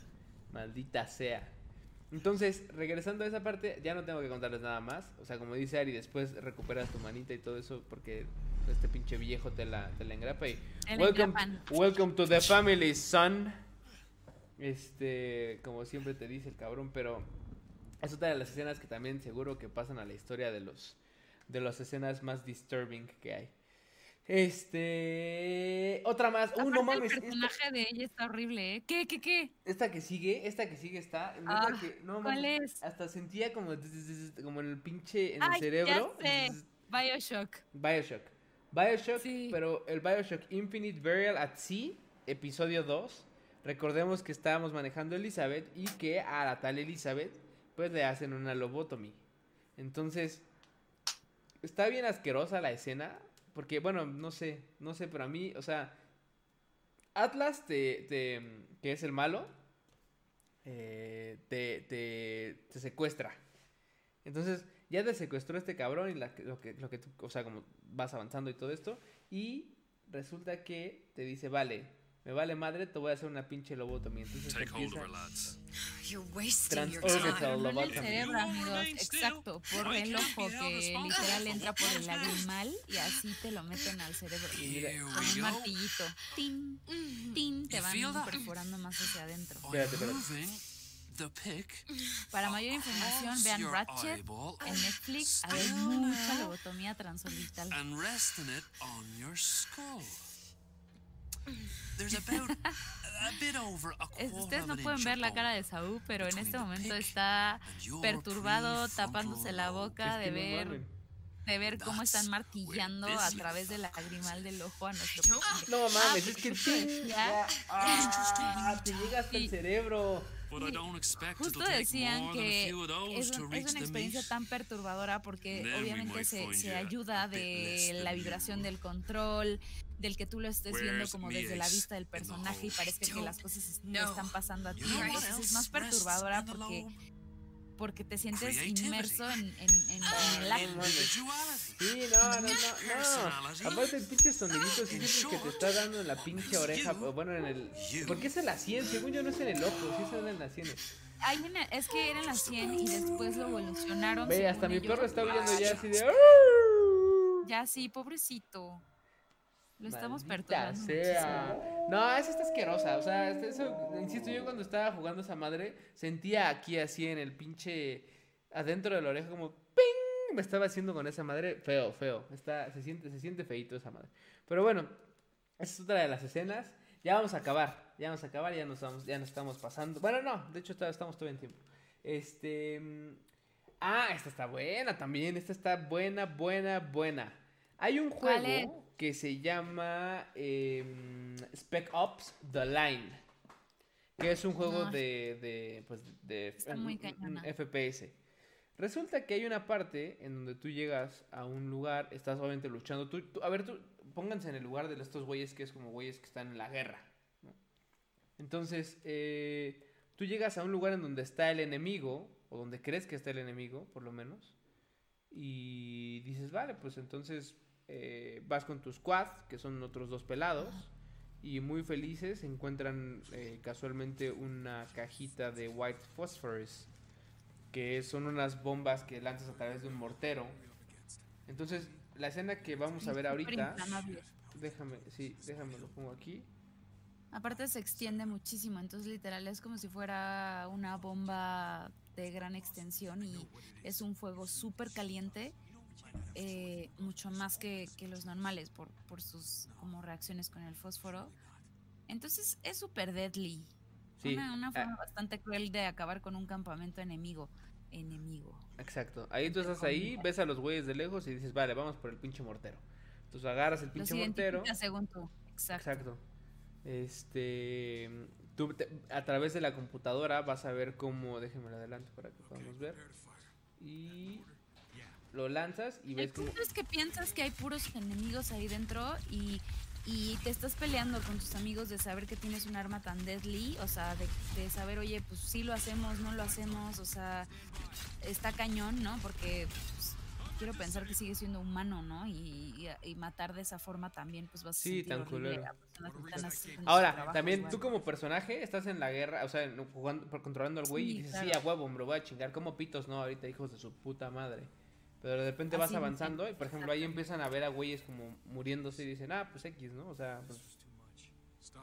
Maldita sea. Entonces, regresando a esa parte, ya no tengo que contarles nada más. O sea, como dice Ari, después recuperas tu manita y todo eso porque este pinche viejo te la, te la engrapa y... El Welcome, engrapan. welcome to the family, son. Este, como siempre te dice el cabrón, pero es otra de las escenas que también seguro que pasan a la historia de los de las escenas más disturbing que hay. Este, otra más. Uh, no mames. El Esta, personaje de ella está horrible, ¿eh? ¿Qué, qué, qué? esta que sigue, esta que sigue está. Ah, que, no ¿cuál mames, es? Hasta sentía como, como en el pinche, en el Ay, cerebro. ya sé. Bioshock. Bioshock. Bioshock, Sí. pero el Bioshock Infinite Burial at Sea, episodio 2. Recordemos que estábamos manejando a Elizabeth y que a la tal Elizabeth, pues le hacen una lobotomy. Entonces, está bien asquerosa la escena. Porque, bueno, no sé, no sé, pero a mí, o sea, Atlas, te, te- que es el malo, eh, te, te, te secuestra. Entonces, ya te secuestró este cabrón y la lo que, lo que tú, o sea, como vas avanzando y todo esto. Y resulta que te dice, vale, me vale madre, te voy a hacer una pinche lobotomía. Entonces te Take hold of empieza her, lads. You're wasting your Transorbital time. El cerebro, amigos. Exacto, por el ojo que literal entra por el lagrimal y así te lo meten al cerebro. Y mira, Con un martillito. Tin, tin, te van perforando más hacia adentro. Espérate, espérate. moving the pick Para mayor información, vean your Ratchet eyeball en Netflix. Hay mucha lobotomía transorbital. Ustedes no pueden ver la cara de Saúl, pero en este momento está perturbado, tapándose la boca de ver, de ver cómo están martillando a través del lagrimal del ojo a nuestro. No mames, Ah, es que sí, decía- ya, ah, te llega hasta el cerebro. Expect Justo decían que es, un- es una experiencia tan perturbadora porque obviamente se, se ayuda de la vibración del control, del que tú lo estés viendo Where's como desde la vista del in the personaje y parezca que las cosas es- No. están pasando a ti. You know what Entonces es else más perturbadora porque, porque te sientes Creativity. inmerso en, en- en- en el acto. Individuality. Sí, no, no, no, no. Aparte el pinche sonidito es el que te está dando en la pinche oreja, bueno, en el... ¿Por qué es en la sien? Según yo no es en el ojo, sí es en la sien. Hay una- es que eran las 100 y después lo evolucionaron. Ve, hasta mi ellos. perro está huyendo ya así de... Ya sí, pobrecito. Lo estamos perturbando. sea. No, esa está asquerosa. O sea, eso, insisto, yo cuando estaba jugando esa madre, sentía aquí así en el pinche. adentro de la oreja como ¡ping! Me estaba haciendo con esa madre. Feo, feo. Está, se, siente, se siente feito esa madre. Pero bueno, esa es otra de las escenas. Ya vamos a acabar. Ya vamos a acabar, ya nos, vamos, ya nos estamos pasando. Bueno, no, de hecho estamos todo en tiempo. Este. mm, Ah, esta está buena también. Esta está buena, buena, buena. Hay un ¿Cuál juego que se llama em, Spec Ops The Line. Que es un juego No. de, de, pues, de. FPS. Resulta que hay una parte en donde tú llegas a un lugar, estás obviamente luchando. Tú, tú- a ver, tú, pónganse en el lugar de estos güeyes que es como güeyes que están en la guerra. ¿no? Entonces, eh, tú llegas a un lugar en donde está el enemigo, o donde crees que está el enemigo, por lo menos, y dices, vale, pues entonces eh, vas con tu squad, que son otros dos pelados, y muy felices encuentran eh, casualmente una cajita de white phosphorus, que son unas bombas que lanzas a través de un mortero. Entonces, la escena que vamos a ver ahorita, déjame, sí, déjame lo pongo aquí. Aparte se extiende muchísimo, entonces literal es como si fuera una bomba de gran extensión y es un fuego súper caliente, eh, mucho más que, que los normales por, por sus como reacciones con el fósforo. Entonces es súper deadly. Sí, Una, una ah. forma bastante cruel de acabar con un campamento enemigo. Enemigo. Exacto. Ahí tú estás ahí, ves a los güeyes de lejos y dices, vale, vamos por el pinche mortero. Entonces agarras el Los pinche mortero. identifica según tú. Exacto. Exacto. Este, tú te- a través de la computadora vas a ver cómo, déjenme adelante para que podamos ver. Y lo lanzas y El ves como es que piensas que hay puros enemigos ahí dentro y, y te estás peleando con tus amigos de saber que tienes un arma tan deadly, o sea, de, de saber, oye, pues sí lo hacemos, no lo hacemos, o sea, está cañón, ¿no? Porque pues, quiero pensar que sigue siendo humano, ¿no? Y, y- y matar de esa forma también, pues vas a Sí, sentir tan horrible Ahora, trabajo también igual. tú como personaje estás en la guerra, o sea, jugando, por- controlando al güey y Sí, dices, sí, a huevo, me lo voy a chingar, como pitos, no, ahorita hijos de su puta madre. Pero de repente vas Así avanzando y, por ejemplo, ahí empiezan a ver a güeyes como muriéndose y dicen, ah, pues X, ¿no? O sea, pues,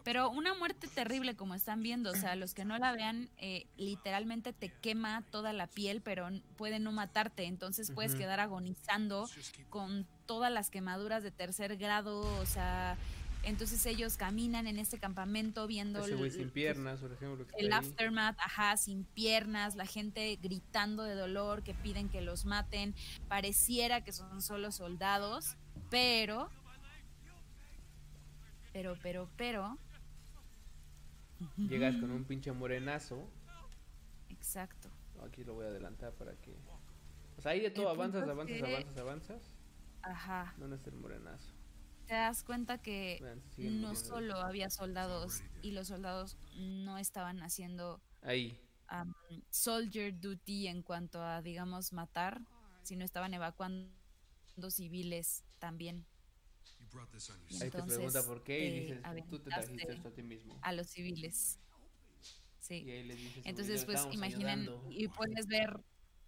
Pero una muerte terrible como están viendo, o sea, los que no la vean, eh, literalmente te quema toda la piel, pero puede no matarte, entonces puedes quedar agonizando con todas las quemaduras de tercer grado, o sea, entonces ellos caminan en este campamento viendo ese güey el- sin piernas, por ejemplo. que el aftermath, ajá, sin piernas, la gente gritando de dolor, que piden que los maten, pareciera que son solo soldados, pero, pero, pero, pero, Llegas con un pinche morenazo. exacto. Aquí lo voy a adelantar para que. O sea, ahí de todo avanzas, avanzas, que- avanzas, avanzas. Ajá, ¿Dónde está el morenazo? Te das cuenta que no solo había soldados y los soldados no estaban haciendo Ahí. am, soldier duty en cuanto a, digamos, matar, sino estaban evacuando civiles también Ahí te pregunta Entonces, por qué y dices, tú te trajiste esto a ti mismo. a los civiles. Sí. Entonces, pues imaginen ayudando". y puedes ver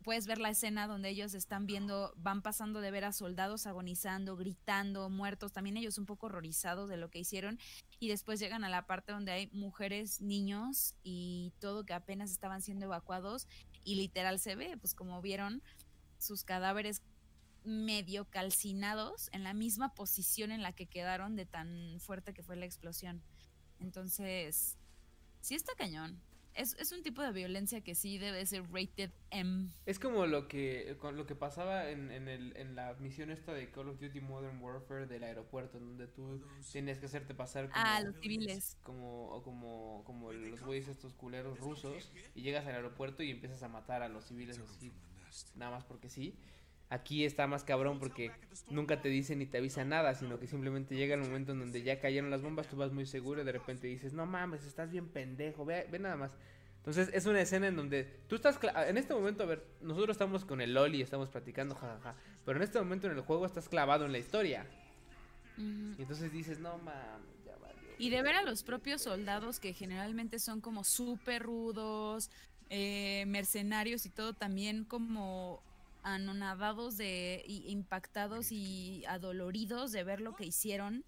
puedes ver la escena donde ellos están viendo, van pasando de ver a soldados agonizando, gritando, muertos, también ellos un poco horrorizados de lo que hicieron y después llegan a la parte donde hay mujeres, niños y todo que apenas estaban siendo evacuados y literal se ve, pues como vieron sus cadáveres medio calcinados en la misma posición en la que quedaron de tan fuerte que fue la explosión. Entonces, sí está cañón. Es, es un tipo de violencia que sí debe ser rated M. Es como lo que lo que pasaba en, en, el, en la misión esta de Call of Duty Modern Warfare del aeropuerto, en donde tú tenías que hacerte pasar como, Ah, los civiles. como, o como, como los güeyes estos culeros rusos, y llegas al aeropuerto y empiezas a matar a los civiles así, nada más porque sí. Aquí está más cabrón porque nunca te dicen ni te avisan nada, sino que simplemente llega el momento en donde ya cayeron las bombas, tú vas muy seguro y de repente dices, no mames, estás bien pendejo, ve, ve nada más. Entonces es una escena en donde tú estás, en este momento, a ver, nosotros estamos con el Loli, estamos platicando, jajaja, pero en este momento en el juego estás clavado en la historia. Y entonces dices, no mames, ya valió. Y de ver a los propios soldados que generalmente son como súper rudos, eh, mercenarios y todo también como anonadados de y impactados y adoloridos de ver lo que hicieron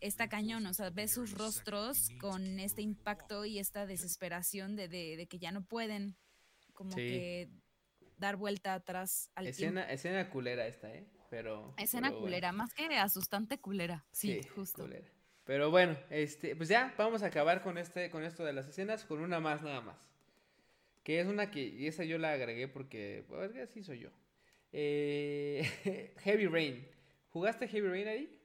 está cañón, o sea, ves sus rostros con este impacto y esta desesperación de, de- de que ya no pueden como Sí. que dar vuelta atrás al Escena, tiempo. escena culera esta, ¿eh? Pero. Escena pero bueno. culera, más que asustante culera. Sí, justo. culera. Pero bueno, este, pues ya, vamos a acabar con este, con esto de las escenas, con una más nada más. Que es una que, y esa yo la agregué porque, pues así soy yo. Eh, Heavy Rain. ¿Jugaste Heavy Rain ahí?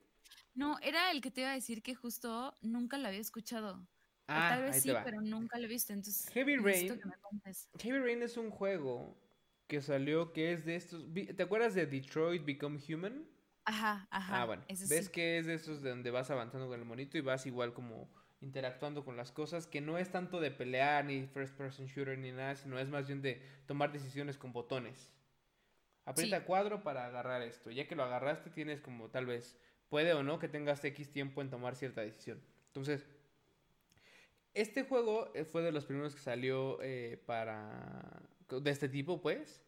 No, era el que te iba a decir que justo nunca lo había escuchado. O Ah, tal vez sí, pero nunca lo he visto. Entonces, Heavy Rain. que me. Heavy Rain es un juego que salió que es de estos. ¿Te acuerdas de Detroit Become Human? Ajá, ajá. Ah, bueno. ¿Ves sí. que es de esos de donde vas avanzando con el monito y vas igual como interactuando con las cosas? Que no es tanto de pelear ni first person shooter ni nada, sino es más bien de tomar decisiones con botones. Aprieta Sí. cuadro para agarrar esto. Ya que lo agarraste, tienes como tal vez, puede o no que tengas X tiempo en tomar cierta decisión. Entonces, este juego eh, fue de los primeros que salió eh, para. de este tipo, pues.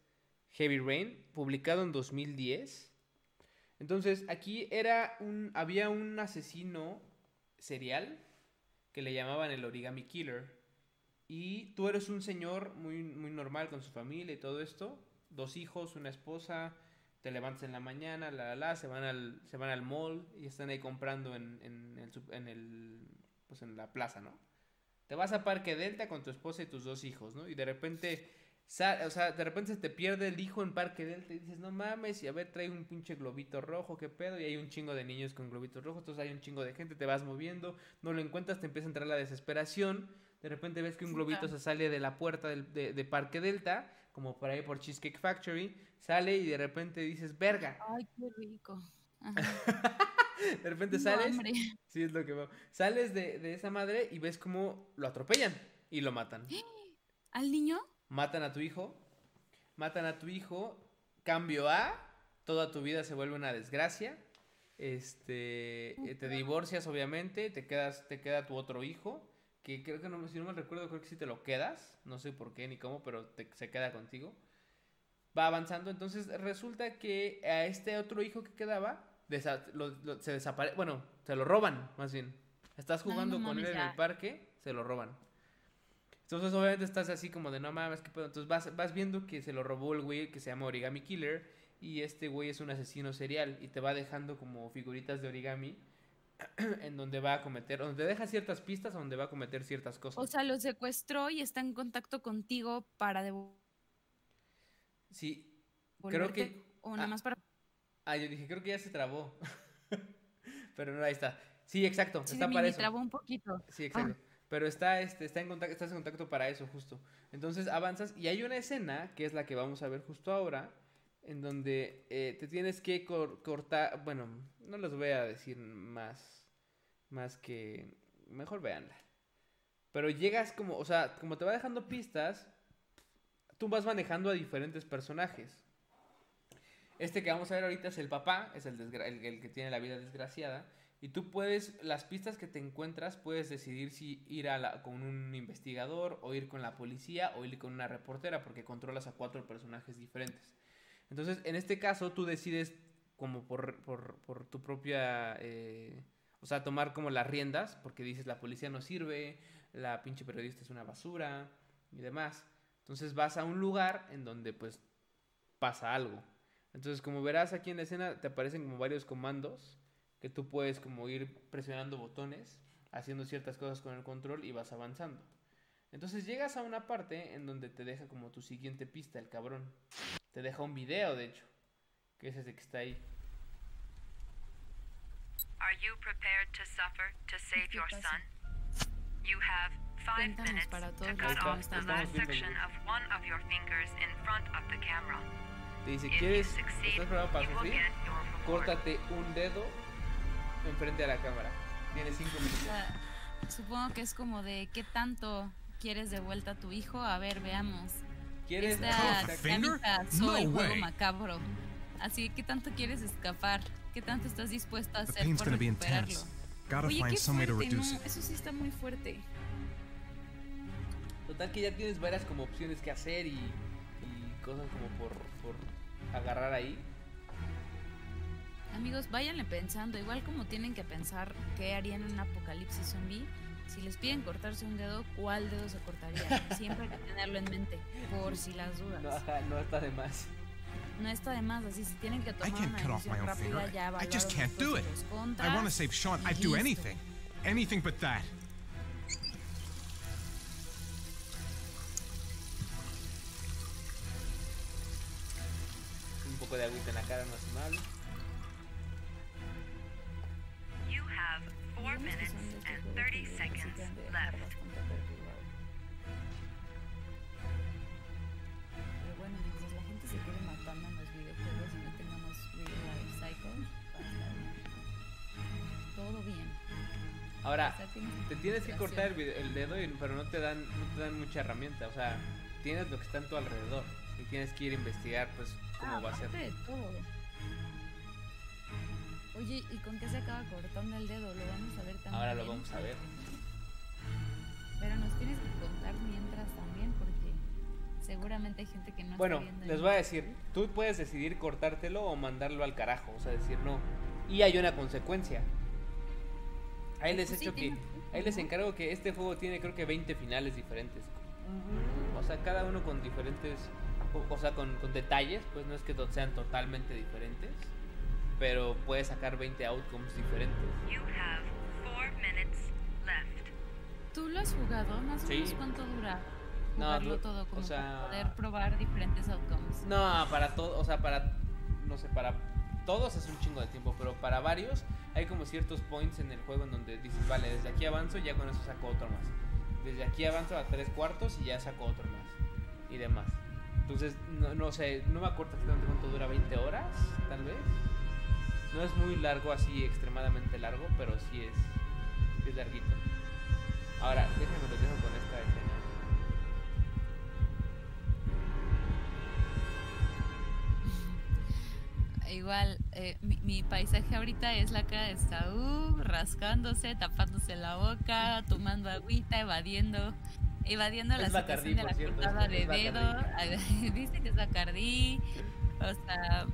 Heavy Rain, publicado en 2010. Entonces, aquí era un. había un asesino serial que le llamaban el Origami Killer. Y tú eres un señor muy, muy normal con su familia y todo esto. Dos hijos, una esposa. Te levantas en la mañana, la, la, la, se van al, se van al mall y están ahí comprando en, en el, en el, pues en la plaza, ¿no? Te vas a Parque Delta con tu esposa y tus dos hijos, ¿no? Y de repente, o sea, de repente se te pierde el hijo en Parque Delta y dices, no mames, y a ver, trae un pinche globito rojo, qué pedo, y hay un chingo de niños con globitos rojos, entonces hay un chingo de gente, te vas moviendo, no lo encuentras, te empieza a entrar la desesperación, de repente ves que un globito se sale de la puerta del- de, de Parque Delta, como por ahí por Cheesecake Factory, sale y de repente dices, verga, Ay, qué rico. Ajá. de repente sales, hambre. sí es lo que veo, sales de, de esa madre y ves cómo lo atropellan y lo matan. ¿Al niño? Matan a tu hijo, matan a tu hijo, cambio A, toda tu vida se vuelve una desgracia, este, eh, te divorcias obviamente, te quedas, te queda tu otro hijo, que creo que no, si no me recuerdo, creo que sí te lo quedas, no sé por qué ni cómo, pero te- se queda contigo. Va avanzando, entonces resulta que a este otro hijo que quedaba, desa- lo- lo- se desaparece, bueno, se lo roban, más bien. Estás jugando no con él en el parque, se lo roban. Entonces, obviamente estás así como de no mames, qué pedo. Entonces vas, vas viendo que se lo robó el güey que se llama Origami Killer. Y este güey es un asesino serial. Y te va dejando como figuritas de origami. en donde va a cometer. Donde deja ciertas pistas donde va a cometer ciertas cosas. O sea, lo secuestró y está en contacto contigo para devolverte. sí. Creo que. O nada ah, más para. Ah, yo dije, creo que ya se trabó. Pero no, ahí está. Sí, exacto. Sí, está para eso. trabó un poquito. Sí, exacto. Pero está, este, está en contacto, estás en contacto para eso, justo. Entonces avanzas y hay una escena, que es la que vamos a ver justo ahora, en donde eh, te tienes que cor- cortar, bueno, no les voy a decir más, más que, mejor véanla. Pero llegas como, o sea, como te va dejando pistas, tú vas manejando a diferentes personajes. Este que vamos a ver ahorita es el papá, es el, el- el que tiene la vida desgraciada. Y tú puedes, las pistas que te encuentras, puedes decidir si ir con un investigador, o ir con la policía, o ir con una reportera, porque controlas a cuatro personajes diferentes. Entonces, en este caso, tú decides como por, por, por tu propia... eh, o sea, tomar como las riendas, porque dices la policía no sirve, la pinche periodista es una basura y demás. Entonces vas a un lugar en donde pues pasa algo. Entonces, como verás aquí en la escena, te aparecen como varios comandos que tú puedes como ir presionando botones, haciendo ciertas cosas con el control y vas avanzando. Entonces llegas a una parte en donde te deja como tu siguiente pista, el cabrón. Te deja un video, de hecho, que es ese que está ahí. Are you prepared to suffer to save ¿Qué your son? You have five minutes para to todos cut off no the last section of one of your fingers in front of the camera. Te dice, ¿quieres? ¿Estás preparado para sufrir? Córtate un dedo enfrente a la cámara. Tienes cinco minutos. sea, supongo que es como de qué tanto quieres de vuelta a tu hijo. A ver, veamos. ¿Quieres? Esta. Finger? dinámica No soy juego way. macabro. Así que qué tanto quieres escapar, qué tanto estás dispuesto a hacer por recuperarlo. Oye, find qué some way to fuerte, reduce no, eso sí está muy fuerte. Total que ya tienes varias como opciones que hacer y, y cosas como por, por agarrar ahí. Amigos, váyanle pensando, igual como tienen que pensar qué harían en un apocalipsis zombie. Si les piden cortarse un dedo, ¿cuál dedo se cortaría? Siempre hay que tenerlo en mente, por si las dudas. No, no está de más. No está de más, así si tienen que I tomar can't una cut off my decisión own rápida, finger. ya I just can't do it. I want to save Sean. I'd do anything. Anything but that. Un poco de agüita en la cara no hace mal. Four minutes and juego 30 que seconds left. bastante perturbado. Pero bueno, mientras la gente se quede matando en los videojuegos y no tengamos real life cycle, va a estar bien. Todo bien. Ahora, O sea, tienes te tienes que cortar el, dedo, y- pero no te dan no te dan mucha herramienta. O sea, tienes lo que está en tu alrededor y tienes que ir a investigar, pues, cómo Ah, va a ser. aparte de todo. Oye, ¿y con qué se acaba cortando el dedo? Lo vamos a ver también. Ahora lo vamos a ver. Pero nos tienes que contar mientras también, porque seguramente hay gente que no Bueno, está viendo. les voy a decir, tú puedes decidir cortártelo o mandarlo al carajo, o sea, decir no. Y hay una consecuencia. Ahí les Pues sí, que, tiene- ahí les encargo que este juego tiene creo que 20 finales diferentes. O sea, cada uno con diferentes, o, o sea, con, con detalles, pues no es que sean totalmente diferentes, pero puedes sacar 20 outcomes diferentes. You have four minutes left. ¿Tú lo has jugado? Más o Sí. menos cuánto dura No, jugarlo todo, o como sea- para poder probar diferentes outcomes. No, para todo, o sea, para, no sé, para todos es un chingo de tiempo, pero para varios hay como ciertos points en el juego en donde dices, vale, desde aquí avanzo y ya con eso saco otro más. Desde aquí avanzo a tres cuartos y ya saco otro más. Y demás. Entonces, no, no sé, no me acuerdo exactamente cuánto dura, 20 horas, tal vez. No es muy largo, así extremadamente largo, pero sí es, sí es larguito. Ahora, déjenme lo dejo con esta escena. Igual, eh, mi, mi paisaje ahorita es la cara de Saúl, rascándose, tapándose la boca, tomando agüita, evadiendo, evadiendo Es la Bacardí, situación de la cierto, cortada de dedo. Dice que es Bacardí. O sea,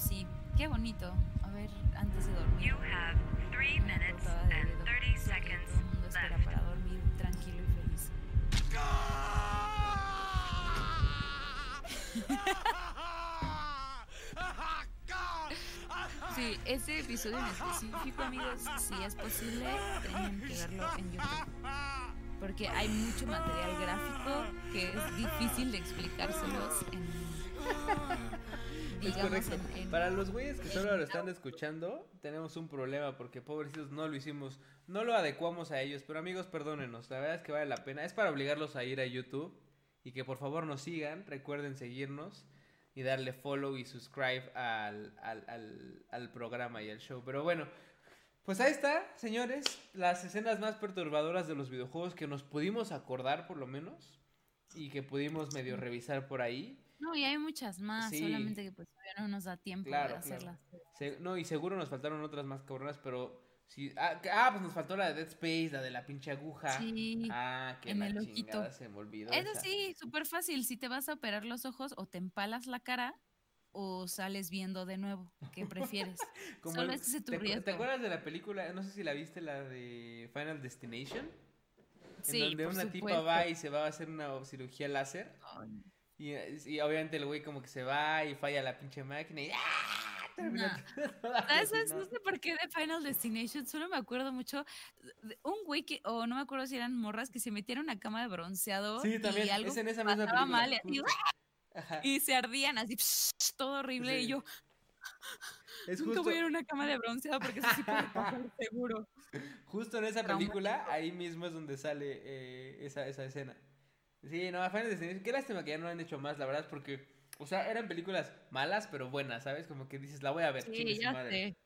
sí, qué bonito. A ver, antes de dormir. You have three minutes cortada de and dedo, 30 porque seconds Todo el mundo espera left. para dormir tranquilo y feliz. Sí, ese episodio en específico, amigos, si es posible, tienen que verlo en YouTube. Porque hay mucho material gráfico que es difícil de explicárselos en. Es Digamos, correcto. en, en- Para los güeyes que solo lo están escuchando, tenemos un problema porque pobrecitos no lo hicimos, no lo adecuamos a ellos, pero amigos, perdónenos, la verdad es que vale la pena, es para obligarlos a ir a YouTube y que por favor nos sigan, recuerden seguirnos y darle follow y subscribe al, al, al, al programa y al show, pero bueno. Pues ahí está, señores, las escenas más perturbadoras de los videojuegos que nos pudimos acordar por lo menos y que pudimos medio revisar por ahí. No, y hay muchas más, Sí. solamente que pues todavía no nos da tiempo Claro, de claro. hacerlas. Se- no, y seguro nos faltaron otras más cabronas, pero sí. Ah, que- ah, pues nos faltó la de Dead Space, la de la pinche aguja. Sí, Ah, que en la el ojito. chingada se me olvidó. Eso esa. sí, súper fácil. Si te vas a operar los ojos, o te empalas la cara, o sales viendo de nuevo. ¿Qué prefieres? Como Solo el- ese es tu ¿te, riesgo. ¿Te acuerdas de la película? No sé si la viste, la de Final Destination. En Sí, donde por una supuesto. tipa va y se va a hacer una cirugía láser. Ay, Y, y obviamente el güey como que se va y falla la pinche máquina y ¡ah! Termina toda ¿Sabes? cocinada. No sé por qué de Final Destination, solo me acuerdo mucho de un güey que, o no me acuerdo si eran morras, que se metieron a una cama de bronceado Sí, también, y algo es en esa misma película. mal y, se ardían así, todo horrible. Sí. Y yo, Es nunca justo, voy a ir a una cama de bronceado porque eso sí puede pasar seguro. Justo en esa película, ahí mismo es donde sale eh, esa, esa escena. Sí, no, Final Destination, qué lástima que ya no han hecho más, la verdad, porque, o sea, eran películas malas, pero buenas, ¿sabes? Como que dices, la voy a ver, Sí, ya madre. sé.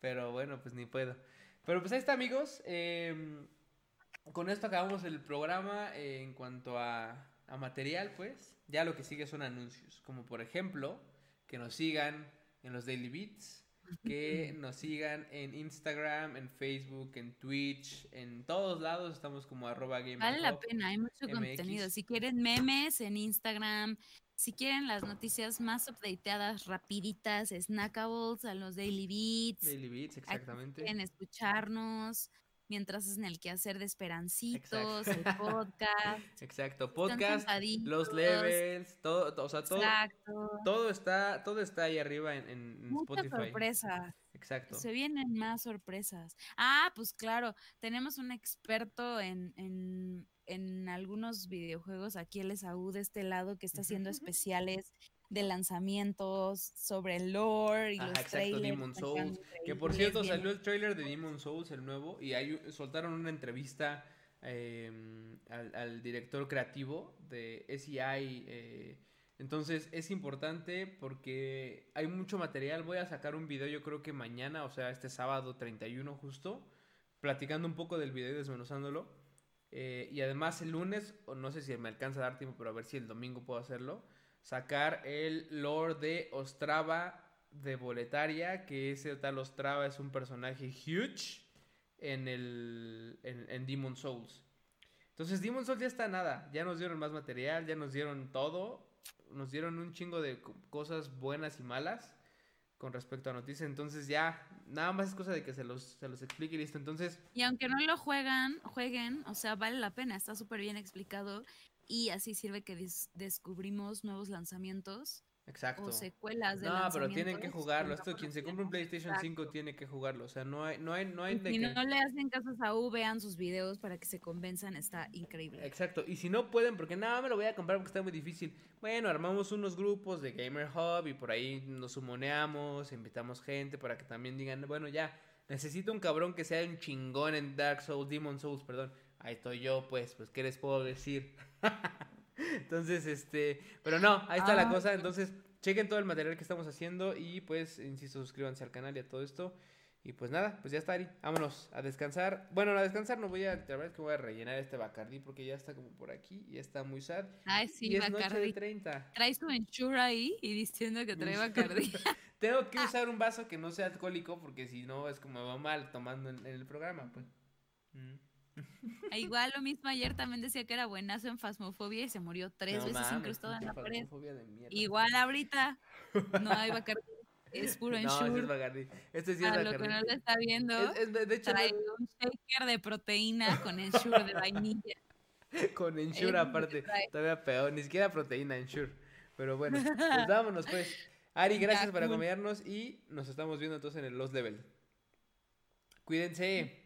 Pero bueno, pues ni puedo. Pero pues ahí está, amigos. em, con esto acabamos el programa eh, en cuanto a, a material, pues. Ya lo que sigue son anuncios. Como por ejemplo, que nos sigan en los Daily Beats. Que nos sigan en Instagram, en Facebook, en Twitch, en todos lados estamos como arroba Vale la pena, hay mucho MX. contenido. Si quieren memes en Instagram, si quieren las noticias más updateadas, rapiditas, snackables, a los Daily Beats. Daily Beats, exactamente. quieren escucharnos mientras hacen el quehacer de Esperancitos, Exacto. el podcast. Exacto, podcast, los levels, todo, todo, o sea, todo, todo está, todo está ahí arriba en, en- en Muchas Spotify. sorpresas. Exacto. Se vienen más sorpresas. Ah, pues claro, tenemos un experto en, en, en algunos videojuegos aquí, el Esaú de este lado, que está haciendo especiales de lanzamientos sobre el lore y Ajá, los exacto, trailers. Demon Souls. Que por cierto bien- salió el trailer de Demon Souls, el nuevo, y ahí soltaron una entrevista eh, al, al director creativo de SEI. eh, entonces es importante porque hay mucho material. Voy a sacar un video yo creo que mañana, o sea, este sábado 31 justo, platicando un poco del video y desmenuzándolo. Eh, y además el lunes, o no sé si me alcanza a dar tiempo, pero a ver si el domingo puedo hacerlo, sacar el lore de Ostrava de Boletaria, que ese tal Ostrava es un personaje huge en el en, Demon Souls. Entonces Demon Souls ya está nada, ya nos dieron más material, ya nos dieron todo, nos dieron un chingo de co- cosas buenas y malas con respecto a noticias, entonces ya nada más es cosa de que se los, se los explique y listo. Entonces, Y aunque no lo juegan, jueguen, o sea, vale la pena, está súper bien explicado y así sirve que des- descubrimos nuevos lanzamientos exacto. o secuelas de No, pero tienen que jugarlo. Esto quien se compra un. PlayStation 5 tiene que jugarlo. O sea, no hay, no hay, no hay de si que- no le hacen caso a Saúl, vean sus videos para que se convenzan, está increíble. Exacto. Y si no pueden, porque nada, me lo voy a comprar porque está muy difícil. Bueno, armamos unos grupos de Gamer Hub y por ahí nos sumoneamos, invitamos gente para que también digan, bueno, ya, necesito un cabrón que sea un chingón en Dark Souls, Demon Souls, perdón. Ahí estoy yo, pues, pues, ¿qué les puedo decir? Entonces, este, pero no, ahí está la Ah. cosa. Entonces, chequen todo el material que estamos haciendo y pues, insisto, suscríbanse al canal y a todo esto. Y pues nada, pues ya está, Ari. Vámonos a descansar. Bueno, a descansar no voy a, la verdad es que voy a rellenar este Bacardí porque ya está como por aquí y está muy sad. Ay, sí, y es noche de Bacardi. 30. Traes tu ensure ahí y diciendo que trae Bacardi. Tengo que usar un vaso que no sea alcohólico porque si no es como me va mal tomando en, en el programa, pues. Mm. Ah, Igual lo mismo ayer también decía que era buenazo en Fasmofobia y se murió tres No veces mames, incrustado en la pared. Igual ahorita no hay Bacardi, es puro No, ensure. es Bacardí. Este sí es A lo que no lo está viendo, Es- es- de hecho, trae un shaker de proteína con ensure de vainilla. Con Ensure aparte, todavía peor, ni siquiera proteína Ensure. Pero bueno, pues vámonos pues. Ari, gracias por acompañarnos y nos estamos viendo entonces en el Lost Level. Cuídense.